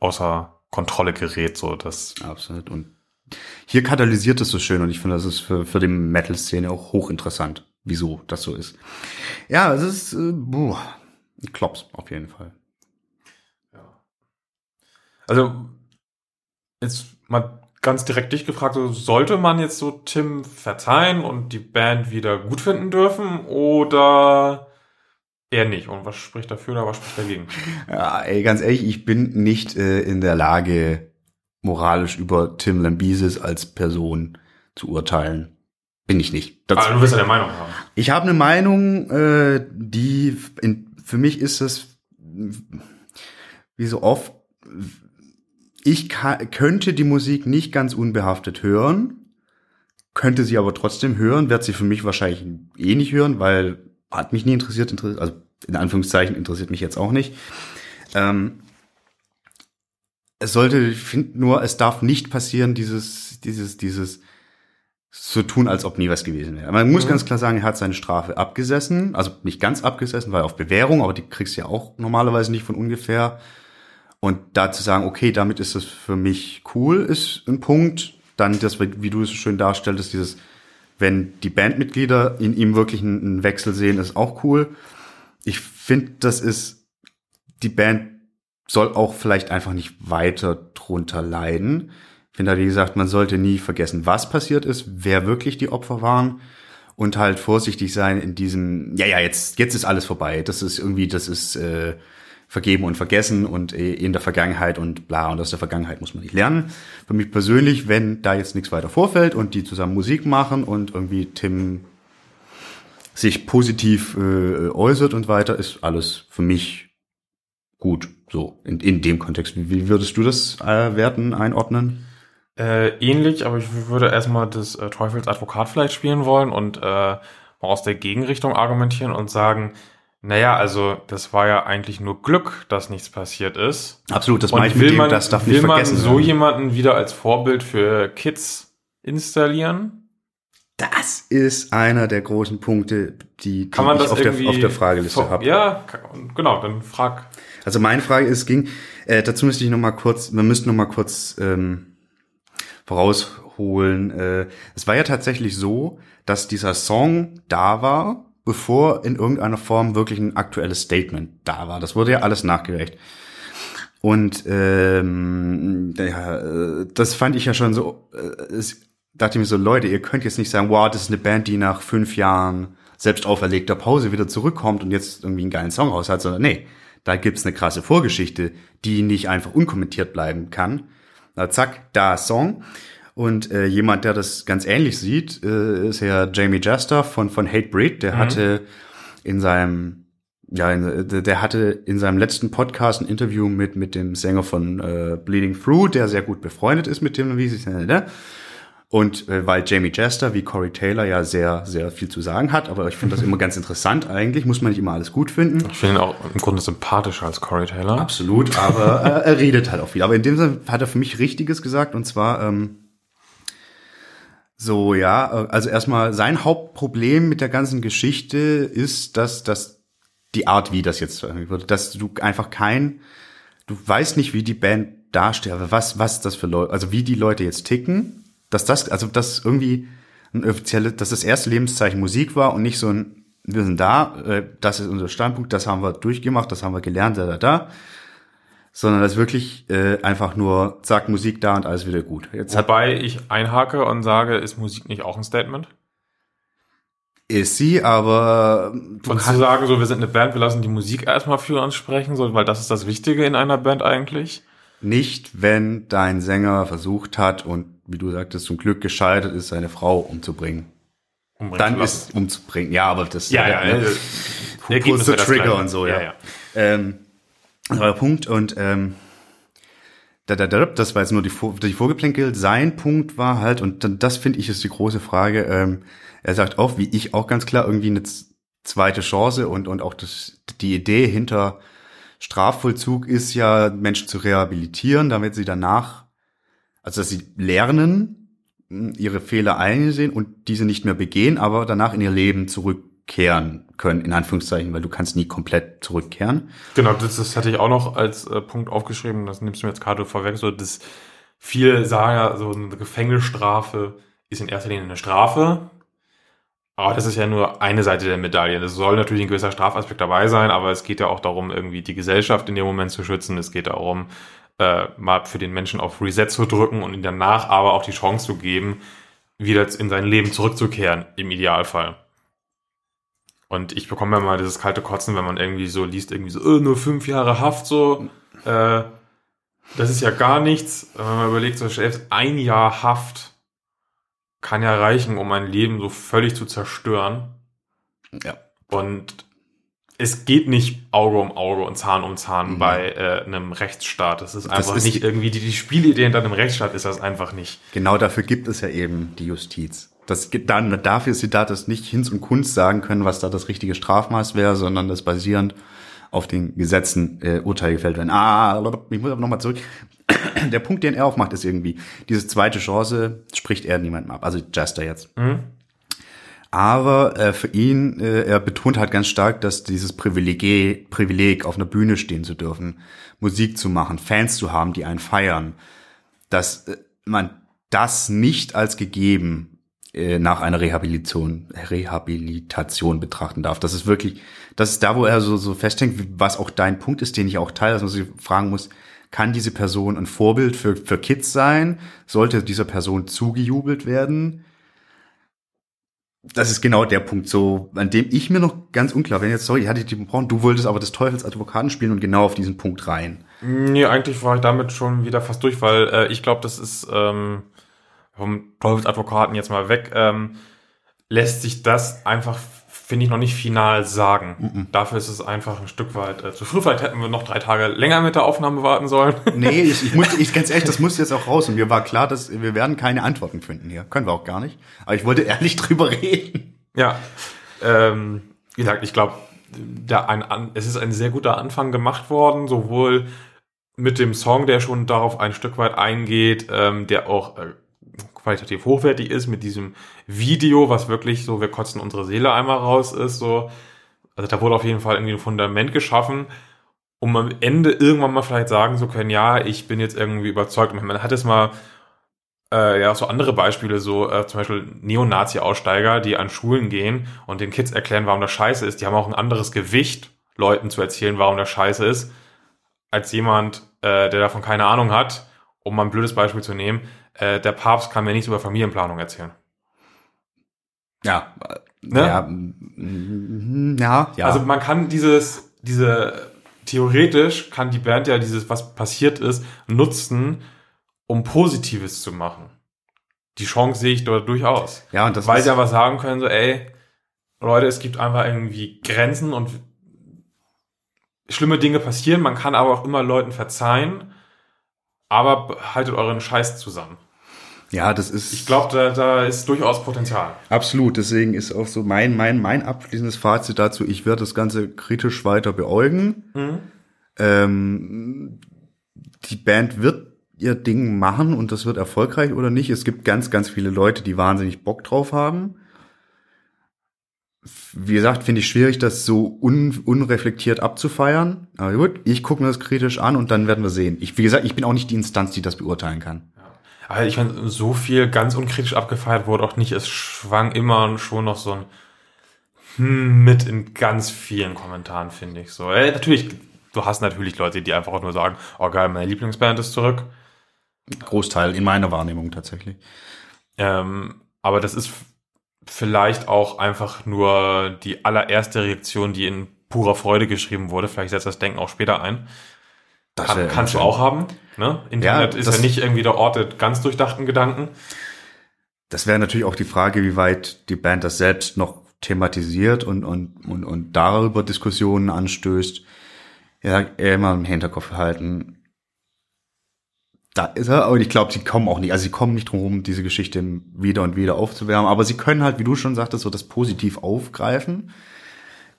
außer Kontrolle gerät. So, das Absolut. Und hier katalysiert es so schön und ich finde, das ist für, für die Metal-Szene auch hochinteressant, wieso das so ist. Ja, es ist, äh, boah, Klops auf jeden Fall. Also, jetzt mal ganz direkt dich gefragt, so, sollte man jetzt so Tim verzeihen und die Band wieder gut finden dürfen oder eher nicht? Und was spricht dafür oder was spricht dagegen? Ja, ey, ganz ehrlich, ich bin nicht äh, in der Lage, moralisch über Tim Lambesis als Person zu urteilen. Bin ich nicht. Das, Aber du wirst ja der Meinung haben. Ich habe eine Meinung, äh, die in, für mich ist es wie so oft, ich ka- könnte die Musik nicht ganz unbehaftet hören, könnte sie aber trotzdem hören, wird sie für mich wahrscheinlich eh nicht hören, weil hat mich nie interessiert, interessiert also in Anführungszeichen interessiert mich jetzt auch nicht. Ähm, es sollte, ich finde nur, es darf nicht passieren, dieses, dieses, dieses so tun, als ob nie was gewesen wäre. Man muss Mhm. ganz klar sagen, er hat seine Strafe abgesessen, also nicht ganz abgesessen, weil auf Bewährung, aber die kriegst du ja auch normalerweise nicht von ungefähr. Und da zu sagen, okay, damit ist es für mich cool, ist ein Punkt. Dann das, wie du es so schön darstelltest, dieses, wenn die Bandmitglieder in ihm wirklich einen Wechsel sehen, ist auch cool. Ich finde, das ist, die Band soll auch vielleicht einfach nicht weiter drunter leiden. Ich finde halt, wie gesagt, man sollte nie vergessen, was passiert ist, wer wirklich die Opfer waren und halt vorsichtig sein in diesem, ja, ja, jetzt, jetzt ist alles vorbei. Das ist irgendwie, das ist äh, vergeben und vergessen und äh, in der Vergangenheit und bla und aus der Vergangenheit muss man nicht lernen. Für mich persönlich, wenn da jetzt nichts weiter vorfällt und die zusammen Musik machen und irgendwie Tim sich positiv äh, äußert und weiter, ist alles für mich gut. So, in, in dem Kontext. Wie, würdest du das äh, werten, einordnen? Äh, ähnlich, aber ich würde erstmal das äh, Teufels Advokat vielleicht spielen wollen und äh, mal aus der Gegenrichtung argumentieren und sagen, naja, also das war ja eigentlich nur Glück, dass nichts passiert ist. Absolut, das meine ich mit will dem, man, das darf will nicht man vergessen so werden. jemanden wieder als Vorbild für Kids installieren? Das ist einer der großen Punkte, die, die Kann man ich das auf, der, auf der Frageliste habe. Ja, kann- genau, dann frag. Also meine Frage ist, ging, äh, dazu müsste ich noch mal kurz, wir müssten noch mal kurz ähm, vorausholen. Äh, es war ja tatsächlich so, dass dieser Song da war, bevor in irgendeiner Form wirklich ein aktuelles Statement da war. Das wurde ja alles nachgereicht. Und ähm, ja, äh, das fand ich ja schon so, äh, es, dachte mir so, Leute, ihr könnt jetzt nicht sagen, wow, das ist eine Band, die nach fünf Jahren selbst auferlegter Pause wieder zurückkommt und jetzt irgendwie einen geilen Song raus hat, sondern nee, da gibt's eine krasse Vorgeschichte, die nicht einfach unkommentiert bleiben kann. Na, zack, da Song. Und äh, jemand, der das ganz ähnlich sieht, äh, ist ja Jamie Jester von, von Hatebreed. Der hatte in seinem, ja, in, der hatte in seinem letzten Podcast ein Interview mit, mit dem Sänger von äh, Bleeding Through, der sehr gut befreundet ist mit dem, wie sie es nennt. Und äh, weil Jamie Jester wie Corey Taylor ja sehr, sehr viel zu sagen hat, aber ich finde das immer ganz interessant eigentlich, muss man nicht immer alles gut finden. Ich finde ihn auch im Grunde sympathischer als Corey Taylor. Absolut, aber äh, er redet halt auch viel. Aber in dem Sinne hat er für mich Richtiges gesagt und zwar ähm, so, ja, äh, also erstmal sein Hauptproblem mit der ganzen Geschichte ist, dass, dass die Art, wie das jetzt wird, dass du einfach kein, du weißt nicht, wie die Band dasteht, aber was, was das für Leute, also wie die Leute jetzt ticken, dass das, also das irgendwie ein offizielles, dass das erste Lebenszeichen Musik war und nicht so ein wir sind da, äh, das ist unser Standpunkt, das haben wir durchgemacht, das haben wir gelernt, da, da, da. Sondern das wirklich äh, einfach nur, zack, Musik da und alles wieder gut. Jetzt hat, Wobei ich einhake und sage, ist Musik nicht auch ein Statement? ist sie, aber du Und zu sagen, so, wir sind eine Band, wir lassen die Musik erstmal für uns sprechen, so, weil das ist das Wichtige in einer Band eigentlich. nicht, wenn dein Sänger versucht hat und, wie du sagtest, zum Glück gescheitert ist, seine Frau umzubringen. Umbringen Dann ist umzubringen. Ja, aber das ja, ja, ne? äh, pulls the wäre das trigger und so, ja. ja, ja. Ähm, aber Punkt und ähm, da, da, da, das war jetzt nur die, Vor die Vorgeplänkel. Sein Punkt war halt, und das finde ich ist die große Frage, ähm, er sagt auch, wie ich auch ganz klar, irgendwie eine zweite Chance und, und auch das, die Idee hinter Strafvollzug ist ja, Menschen zu rehabilitieren, damit sie danach, also dass sie lernen, mh, ihre Fehler einsehen und diese nicht mehr begehen, aber danach in ihr Leben zurückkehren können, in Anführungszeichen, weil du kannst nie komplett zurückkehren. Genau, das, das hatte ich auch noch als äh, Punkt aufgeschrieben, das nimmst du mir jetzt gerade vorweg, so, dass viele sagen ja, so eine Gefängnisstrafe ist in erster Linie eine Strafe, aber das ist ja nur eine Seite der Medaille. Es soll natürlich ein gewisser Strafaspekt dabei sein, aber es geht ja auch darum, irgendwie die Gesellschaft in dem Moment zu schützen. Es geht darum, äh, mal für den Menschen auf Reset zu drücken und ihm danach aber auch die Chance zu geben, wieder in sein Leben zurückzukehren, im Idealfall. Und ich bekomme ja mal dieses kalte Kotzen, wenn man irgendwie so liest, irgendwie so, äh, nur fünf Jahre Haft, so, äh, das ist ja gar nichts. Wenn man überlegt, so selbst ein Jahr Haft kann ja reichen, um ein Leben so völlig zu zerstören. Ja. Und es geht nicht Auge um Auge und Zahn um Zahn Mhm. bei äh, einem Rechtsstaat. Das ist Das einfach ist- nicht irgendwie, die, die Spielidee hinter einem Rechtsstaat ist das einfach nicht. Genau dafür gibt es ja eben die Justiz. Das gibt dann dafür ist sie da, dass nicht Hinz und Kunst sagen können, was da das richtige Strafmaß wäre, sondern das basierend auf den Gesetzen äh, Urteile gefällt werden. Ah, ich muss aber nochmal zurück. Der Punkt, den er aufmacht, ist irgendwie, diese zweite Chance spricht er niemandem ab. Also Jester jetzt. Aber äh, für ihn, äh, er betont halt ganz stark, dass dieses Privileg, Privileg, auf einer Bühne stehen zu dürfen, Musik zu machen, Fans zu haben, die einen feiern, dass äh, man das nicht als gegeben äh, nach einer Rehabilitation, Rehabilitation betrachten darf. Das ist wirklich, das ist da, wo er so, so festhängt, was auch dein Punkt ist, den ich auch teile, dass man sich fragen muss, kann diese Person ein Vorbild für, für Kids sein? Sollte dieser Person zugejubelt werden? Das ist genau der Punkt, so, an dem ich mir noch ganz unklar bin. Jetzt, sorry, ich hatte die gebrochen, du wolltest aber des Teufels Advokaten spielen und genau auf diesen Punkt rein. Nee, eigentlich war ich damit schon wieder fast durch, weil äh, ich glaube, das ist ähm, vom Teufelsadvokaten jetzt mal weg, ähm, lässt sich das einfach, finde ich, noch nicht final sagen. Dafür ist es einfach ein Stück weit äh, zu früh. Vielleicht hätten wir noch drei Tage länger mit der Aufnahme warten sollen. Nee, ich, ich muss, ich ganz ehrlich, das muss jetzt auch raus. Und mir war klar, dass wir werden keine Antworten finden hier. Können wir auch gar nicht. Aber ich wollte ehrlich drüber reden. ja, ähm, wie gesagt, ich glaube, der ein, an, es ist ein sehr guter Anfang gemacht worden, sowohl mit dem Song, der schon darauf ein Stück weit eingeht, ähm, der auch äh, qualitativ hochwertig ist, mit diesem Video, was wirklich so, wir kotzen unsere Seele einmal raus ist, so. Also da wurde auf jeden Fall irgendwie ein Fundament geschaffen, um am Ende irgendwann mal vielleicht sagen zu können, ja, ich bin jetzt irgendwie überzeugt. Man hat es mal, äh, ja, so andere Beispiele, so äh, zum Beispiel Neonazi-Aussteiger, die an Schulen gehen und den Kids erklären, warum das scheiße ist. Die haben auch ein anderes Gewicht, Leuten zu erzählen, warum das scheiße ist, als jemand, äh, der davon keine Ahnung hat. Um mal ein blödes Beispiel zu nehmen, äh, der Papst kann mir nichts über Familienplanung erzählen. Ja. Ne? Ja, mm, ja, ja. Also man kann dieses, diese, theoretisch kann die Band ja dieses, was passiert ist, nutzen, um Positives zu machen. Die Chance sehe ich dort durchaus. ja, und das Weil sie aber sagen können, so, ey, Leute, es gibt einfach irgendwie Grenzen und schlimme Dinge passieren, man kann aber auch immer Leuten verzeihen, aber haltet euren Scheiß zusammen. ja, das ist. Ich glaube, da, da ist durchaus Potenzial. Absolut, deswegen ist auch so mein, mein, mein abschließendes Fazit dazu, ich werde das Ganze kritisch weiter beäugen. Ähm, die Band wird ihr Ding machen und das wird erfolgreich oder nicht. Es gibt ganz, ganz viele Leute, die wahnsinnig Bock drauf haben. Wie gesagt, finde ich schwierig, das so un, unreflektiert abzufeiern. Aber gut, ich gucke mir das kritisch an und dann werden wir sehen. Ich, wie gesagt, ich bin auch nicht die Instanz, die das beurteilen kann. Aber ich meine, so viel ganz unkritisch abgefeiert wurde auch nicht. Es schwang immer schon noch so ein hm, mit in ganz vielen Kommentaren, finde ich so. Äh, natürlich, du hast natürlich Leute, die einfach nur sagen, oh geil, meine Lieblingsband ist zurück. Großteil in meiner Wahrnehmung tatsächlich. Ähm, aber das ist vielleicht auch einfach nur die allererste Reaktion, die in purer Freude geschrieben wurde. Vielleicht setzt das Denken auch später ein. Das Kann, kannst du schön. auch haben. Ne? Internet Ja, ist ja nicht irgendwie der Ort der ganz durchdachten Gedanken. Das wäre natürlich auch die Frage, wie weit die Band das selbst noch thematisiert und, und, und, und darüber Diskussionen anstößt. Ja, immer im Hinterkopf halten. Da ist er, aber ich glaube, sie kommen auch nicht, also sie kommen nicht drum herum, diese Geschichte wieder und wieder aufzuwärmen, aber sie können halt, wie du schon sagtest, so das positiv aufgreifen.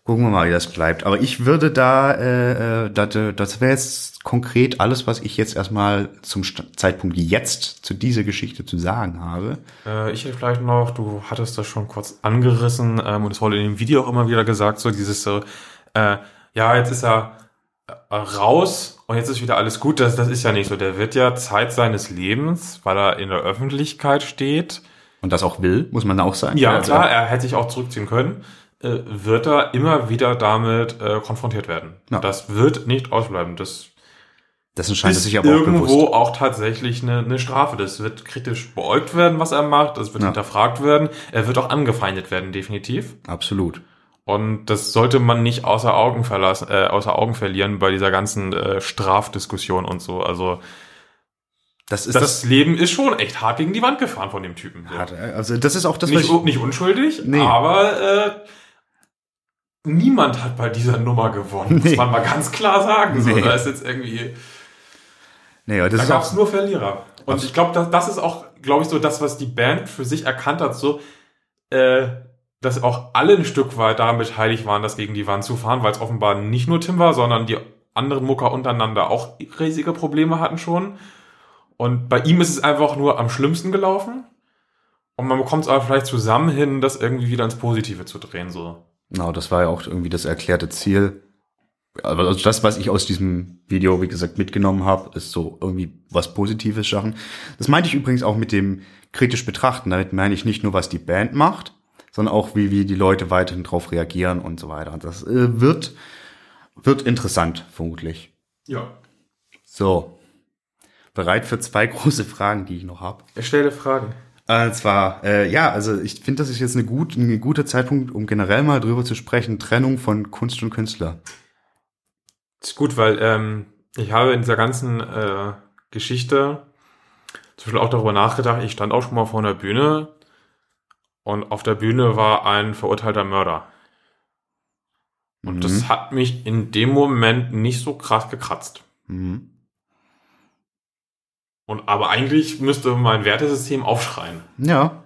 Gucken wir mal, wie das bleibt. Aber ich würde da, äh, äh, das, das wäre jetzt konkret alles, was ich jetzt erstmal zum Zeitpunkt jetzt zu dieser Geschichte zu sagen habe. Äh, ich hätte vielleicht noch, du hattest das schon kurz angerissen ähm, und es wurde in dem Video auch immer wieder gesagt, so dieses äh, ja, jetzt ist er äh, raus und jetzt ist wieder alles gut. Das, das ist ja nicht so. Der wird ja Zeit seines Lebens, weil er in der Öffentlichkeit steht. Und das auch will, muss man auch sagen. Ja, Also, klar, er hätte sich auch zurückziehen können. Äh, wird er immer wieder damit äh, konfrontiert werden. Ja. Das wird nicht ausbleiben. Das Dessen scheint es ist sich aber auch irgendwo bewusst. auch tatsächlich eine, eine Strafe. Das wird kritisch beäugt werden, was er macht. Das wird Ja. hinterfragt werden. Er wird auch angefeindet werden, definitiv. Absolut. Und das sollte man nicht außer Augen verlassen, äh, außer Augen verlieren bei dieser ganzen äh, Strafdiskussion und so. Also Das ist das, das. Leben ist schon echt hart gegen die Wand gefahren von dem Typen. So. Hat- Also das ist auch das, nicht, ich, nicht unschuldig, Nee. aber äh, niemand hat bei dieser Nummer gewonnen, muss Nee. man mal ganz klar sagen. So, Nee. da ist jetzt irgendwie, nee, da gab es nur Verlierer. Und Was? ich glaube, das, das ist auch, glaube ich, so das, was die Band für sich erkannt hat, so, äh, dass auch alle ein Stück weit daran beteiligt waren, das gegen die Wand zu fahren, weil es offenbar nicht nur Tim war, sondern die anderen Mucker untereinander auch riesige Probleme hatten schon. Und bei ihm ist es einfach nur am schlimmsten gelaufen. Und man bekommt es aber vielleicht zusammen hin, das irgendwie wieder ins Positive zu drehen, so. genau, das war ja auch irgendwie das erklärte Ziel. Also das, was ich aus diesem Video, wie gesagt, mitgenommen habe, ist so irgendwie was Positives schaffen. Das meinte ich übrigens auch mit dem kritisch betrachten. Damit meine ich nicht nur, was die Band macht, sondern auch, wie, wie die Leute weiterhin drauf reagieren und so weiter. Und das äh, wird, wird interessant, vermutlich. Ja. So. Bereit für zwei große Fragen, die ich noch habe. Erstelle Fragen. Und zwar, äh, ja, also ich finde, das ist jetzt eine gut, ein guter Zeitpunkt, um generell mal drüber zu sprechen, Trennung von Kunst und Künstler. Ist gut, weil ähm, ich habe in dieser ganzen äh, Geschichte zum Beispiel auch darüber nachgedacht, ich stand auch schon mal vor einer Bühne und auf der Bühne war ein verurteilter Mörder. Und Mhm. das hat mich in dem Moment nicht so krass gekratzt. Mhm. Und aber eigentlich müsste mein Wertesystem aufschreien. Ja,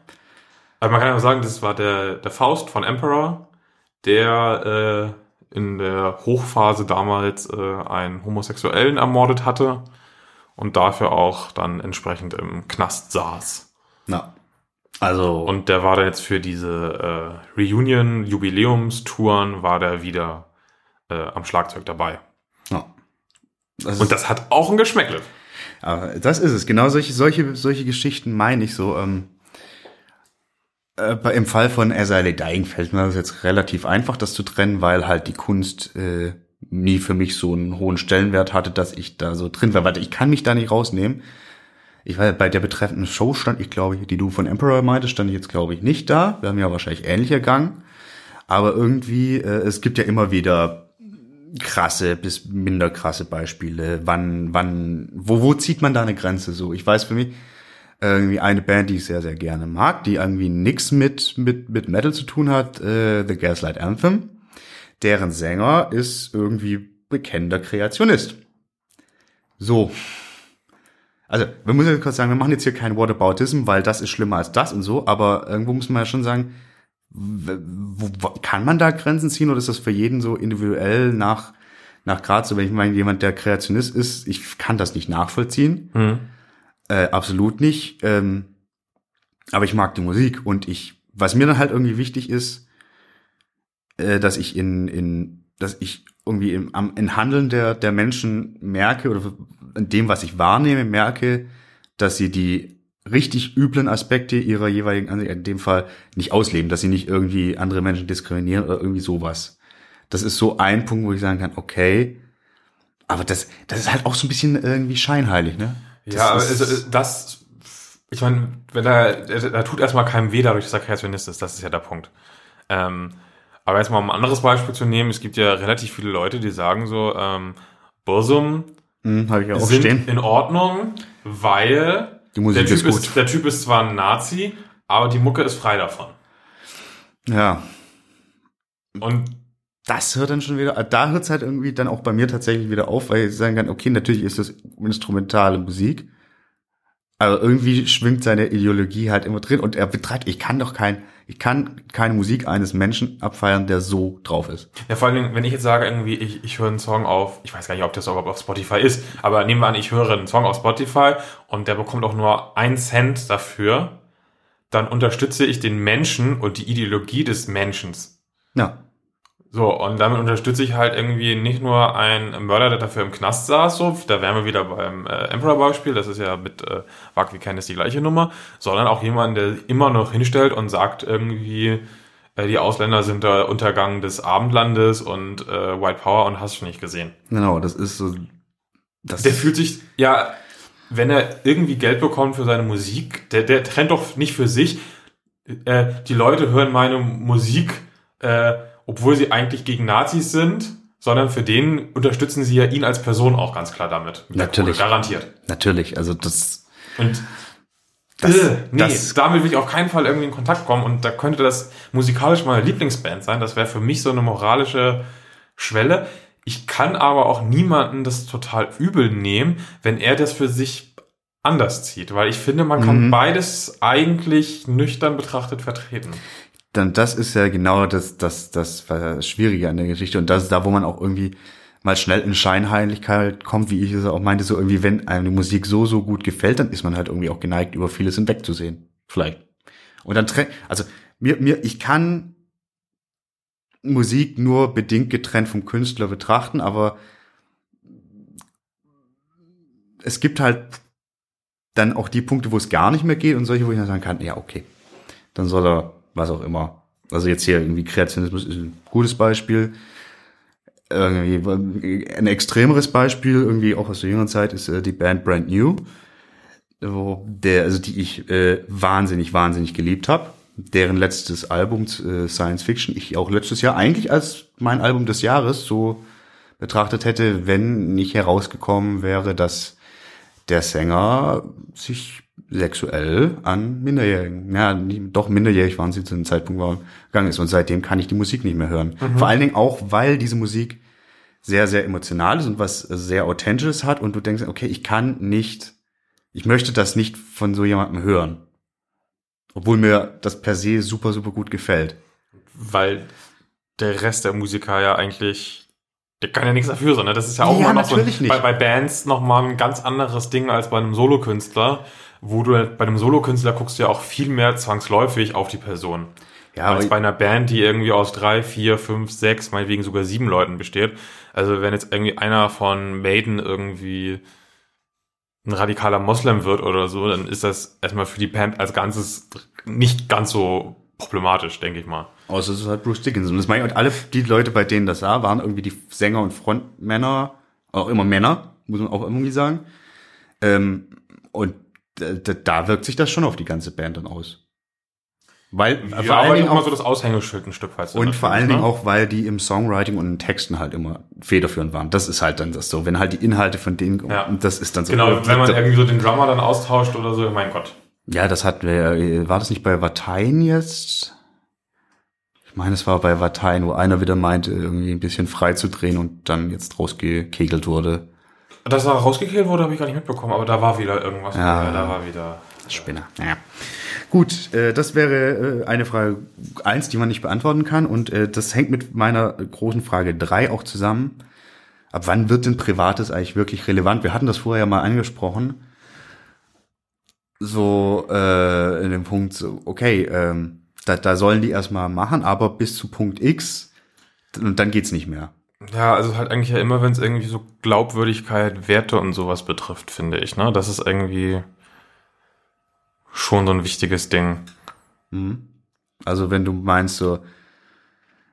Also man kann ja sagen, das war der, der Faust von Emperor, der äh, in der Hochphase damals äh, einen Homosexuellen ermordet hatte und dafür auch dann entsprechend im Knast saß. na. Also, Und der war dann jetzt für diese äh, Reunion, Jubiläumstouren, war der wieder äh, am Schlagzeug dabei. ja. Das Und das hat auch ein Geschmäckle. aber das ist es. Genau solche, solche, solche Geschichten meine ich so. Ähm, äh, Im Fall von As I Lay Dying fällt mir das jetzt relativ einfach, das zu trennen, weil halt die Kunst äh, nie für mich so einen hohen Stellenwert hatte, dass ich da so drin war. Weil ich kann mich da nicht rausnehmen. Ich war bei der betreffenden Show stand ich, glaube ich, die du von Emperor meintest, stand ich jetzt, glaube ich, nicht da. Wir haben ja wahrscheinlich ähnlich ergangen. Aber irgendwie, äh, es gibt ja immer wieder krasse bis minder krasse Beispiele. Wann, wann, wo, wo zieht man da eine Grenze so? Ich weiß für mich, irgendwie eine Band, die ich sehr, sehr gerne mag, die irgendwie nix mit, mit, mit Metal zu tun hat, äh, The Gaslight Anthem. Deren Sänger ist irgendwie bekennender Kreationist. So. Also, wir müssen jetzt kurz sagen, wir machen jetzt hier kein Whataboutism, weil das ist schlimmer als das und so, aber irgendwo muss man ja schon sagen, wo, wo, kann man da Grenzen ziehen oder ist das für jeden so individuell nach, nach Grad so, wenn ich meine, jemand, der Kreationist ist, ich kann das nicht nachvollziehen. Hm. Äh, absolut nicht. Ähm, aber ich mag die Musik und ich, was mir dann halt irgendwie wichtig ist, äh, dass ich in, in, dass ich irgendwie im, am, in Handeln der, der Menschen merke oder in dem, was ich wahrnehme, merke, dass sie die richtig üblen Aspekte ihrer jeweiligen, also in dem Fall nicht ausleben, dass sie nicht irgendwie andere Menschen diskriminieren oder irgendwie sowas. Das ist so ein Punkt, wo ich sagen kann, okay, aber das, das ist halt auch so ein bisschen irgendwie scheinheilig, ne? Das ja, ist- also das, ich meine, wenn er, da tut erstmal keinem weh dadurch, dass er Kreationist ist, das ist ja der Punkt. Ähm, aber jetzt mal um ein anderes Beispiel zu nehmen, es gibt ja relativ viele Leute, die sagen so, ähm, Bursum Hm, habe ich auch sind stehen. in Ordnung, weil Die Musik der ist typ gut. ist, der Typ ist zwar ein Nazi, aber die Mucke ist frei davon. Ja, Und das hört dann schon wieder, da hört es halt irgendwie dann auch bei mir tatsächlich wieder auf, weil ich sagen kann, okay, natürlich ist das instrumentale Musik, aber irgendwie schwingt seine Ideologie halt immer drin und er betreibt, ich kann doch kein, ich kann keine Musik eines Menschen abfeiern, der so drauf ist. Ja, vor allen Dingen, wenn ich jetzt sage, irgendwie, ich, ich höre einen Song auf, ich weiß gar nicht, ob das überhaupt auf Spotify ist, aber nehmen wir an, ich höre einen Song auf Spotify und der bekommt auch nur einen Cent dafür, dann unterstütze ich den Menschen und die Ideologie des Menschen. Ja, So, und damit unterstütze ich halt irgendwie nicht nur einen Mörder, der dafür im Knast saß, so, da wären wir wieder beim äh, Emperor-Beispiel, das ist ja mit äh, Wag wie Candice die gleiche Nummer, sondern auch jemanden, der immer noch hinstellt und sagt irgendwie, äh, die Ausländer sind der Untergang des Abendlandes und äh, White Power und hast du nicht gesehen. genau, das ist so, das Der fühlt sich, ja, wenn er irgendwie Geld bekommt für seine Musik, der, der trennt doch nicht für sich, äh, die Leute hören meine Musik, äh, obwohl sie eigentlich gegen Nazis sind, sondern für den unterstützen sie ja ihn als Person auch ganz klar damit. Natürlich. Kohle, garantiert. natürlich, also das, Und Das- äh, nee, das- damit will ich auf keinen Fall irgendwie in Kontakt kommen. Und da könnte das musikalisch meine Lieblingsband sein. Das wäre für mich so eine moralische Schwelle. Ich kann aber auch niemanden das total übel nehmen, wenn er das für sich anders zieht. Weil ich finde, man kann Mhm. beides eigentlich nüchtern betrachtet vertreten. Dann das ist ja genau das, das, das Schwierige an der Geschichte und das ist da, wo man auch irgendwie mal schnell in Scheinheiligkeit kommt, wie ich es auch meinte, so irgendwie, wenn einem die Musik so, so gut gefällt, dann ist man halt irgendwie auch geneigt, über vieles hinwegzusehen. Vielleicht. Und dann, tre- also, mir, mir, ich kann Musik nur bedingt getrennt vom Künstler betrachten, aber es gibt halt dann auch die Punkte, wo es gar nicht mehr geht und solche, wo ich dann sagen kann, ja, okay, dann soll er was auch immer. Also jetzt hier irgendwie Kreationismus ist ein gutes Beispiel. Irgendwie ein extremeres Beispiel, irgendwie auch aus der jüngeren Zeit, ist äh, die Band Brand New, wo der, also die ich äh, wahnsinnig, wahnsinnig geliebt habe. Deren letztes Album äh, Science Fiction ich auch letztes Jahr eigentlich als mein Album des Jahres so betrachtet hätte, wenn nicht herausgekommen wäre, dass der Sänger sich sexuell an Minderjährigen, ja, doch minderjährig waren sie zu dem Zeitpunkt war, gegangen ist. Und seitdem kann ich die Musik nicht mehr hören. Vor allen Dingen auch, weil diese Musik sehr, sehr emotional ist und was sehr Authentisches hat und du denkst, okay, ich kann nicht, ich möchte das nicht von so jemandem hören. Obwohl mir das per se super, super gut gefällt. Weil der Rest der Musiker ja eigentlich, der kann ja nichts dafür, sondern das ist ja auch Ja, immer noch so ein, nicht. Bei, bei Bands nochmal ein ganz anderes Ding als bei einem Solokünstler, wo du halt bei einem Solokünstler guckst du ja auch viel mehr zwangsläufig auf die Person. Ja, als bei einer Band, die irgendwie aus drei, vier, fünf, sechs, meinetwegen sogar sieben Leuten besteht. Also wenn jetzt irgendwie einer von Maiden irgendwie ein radikaler Moslem wird oder so, dann ist das erstmal für die Band als Ganzes nicht ganz so problematisch, denke ich mal. Außer es ist halt Bruce Dickinson. Und das meine ich, und alle die Leute, bei denen das sah, waren irgendwie die Sänger und Frontmänner, auch immer Männer, muss man auch irgendwie sagen. Ähm, und da, da- wirkt sich das schon auf die ganze Band dann aus. Weil Ja, vor allen Dingen immer auch, so das Aushängeschild ein Stück weit. und vor allen Dingen ne? auch, weil die im Songwriting und in Texten halt immer federführend waren. Das ist halt dann das so. Wenn halt die Inhalte von denen, Ja. das ist dann so. Genau, wenn man irgendwie so den Drummer dann austauscht oder so, mein Gott. Ja, das hat, war das nicht bei Vatein jetzt? Ich meine, es war bei Vatein, wo einer wieder meinte, irgendwie ein bisschen frei zu drehen und dann jetzt rausgekegelt wurde. Dass er rausgekillt wurde, habe ich gar nicht mitbekommen, aber da war wieder irgendwas. Ja. da war wieder. Spinner. Naja. Gut, äh, das wäre äh, eine Frage eins, die man nicht beantworten kann. Und äh, das hängt mit meiner großen Frage drei auch zusammen. Ab wann wird denn Privates eigentlich wirklich relevant? Wir hatten das vorher ja mal angesprochen. So äh, in dem Punkt, so, okay, ähm, da, da sollen die erstmal machen, aber bis zu Punkt X und dann geht's nicht mehr. Ja, also halt eigentlich ja immer, wenn es irgendwie so Glaubwürdigkeit, Werte und sowas betrifft, finde ich, ne? Das ist irgendwie. schon so ein wichtiges Ding. Also wenn du meinst so,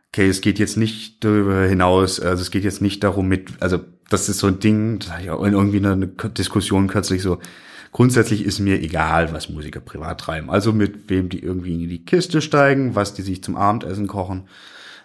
okay, es geht jetzt nicht darüber hinaus, also es geht jetzt nicht darum mit, also das ist so ein Ding, das hatte ich auch in irgendwie in einer Diskussion kürzlich so, grundsätzlich ist mir egal, was Musiker privat treiben. Also mit wem die irgendwie in die Kiste steigen, was die sich zum Abendessen kochen.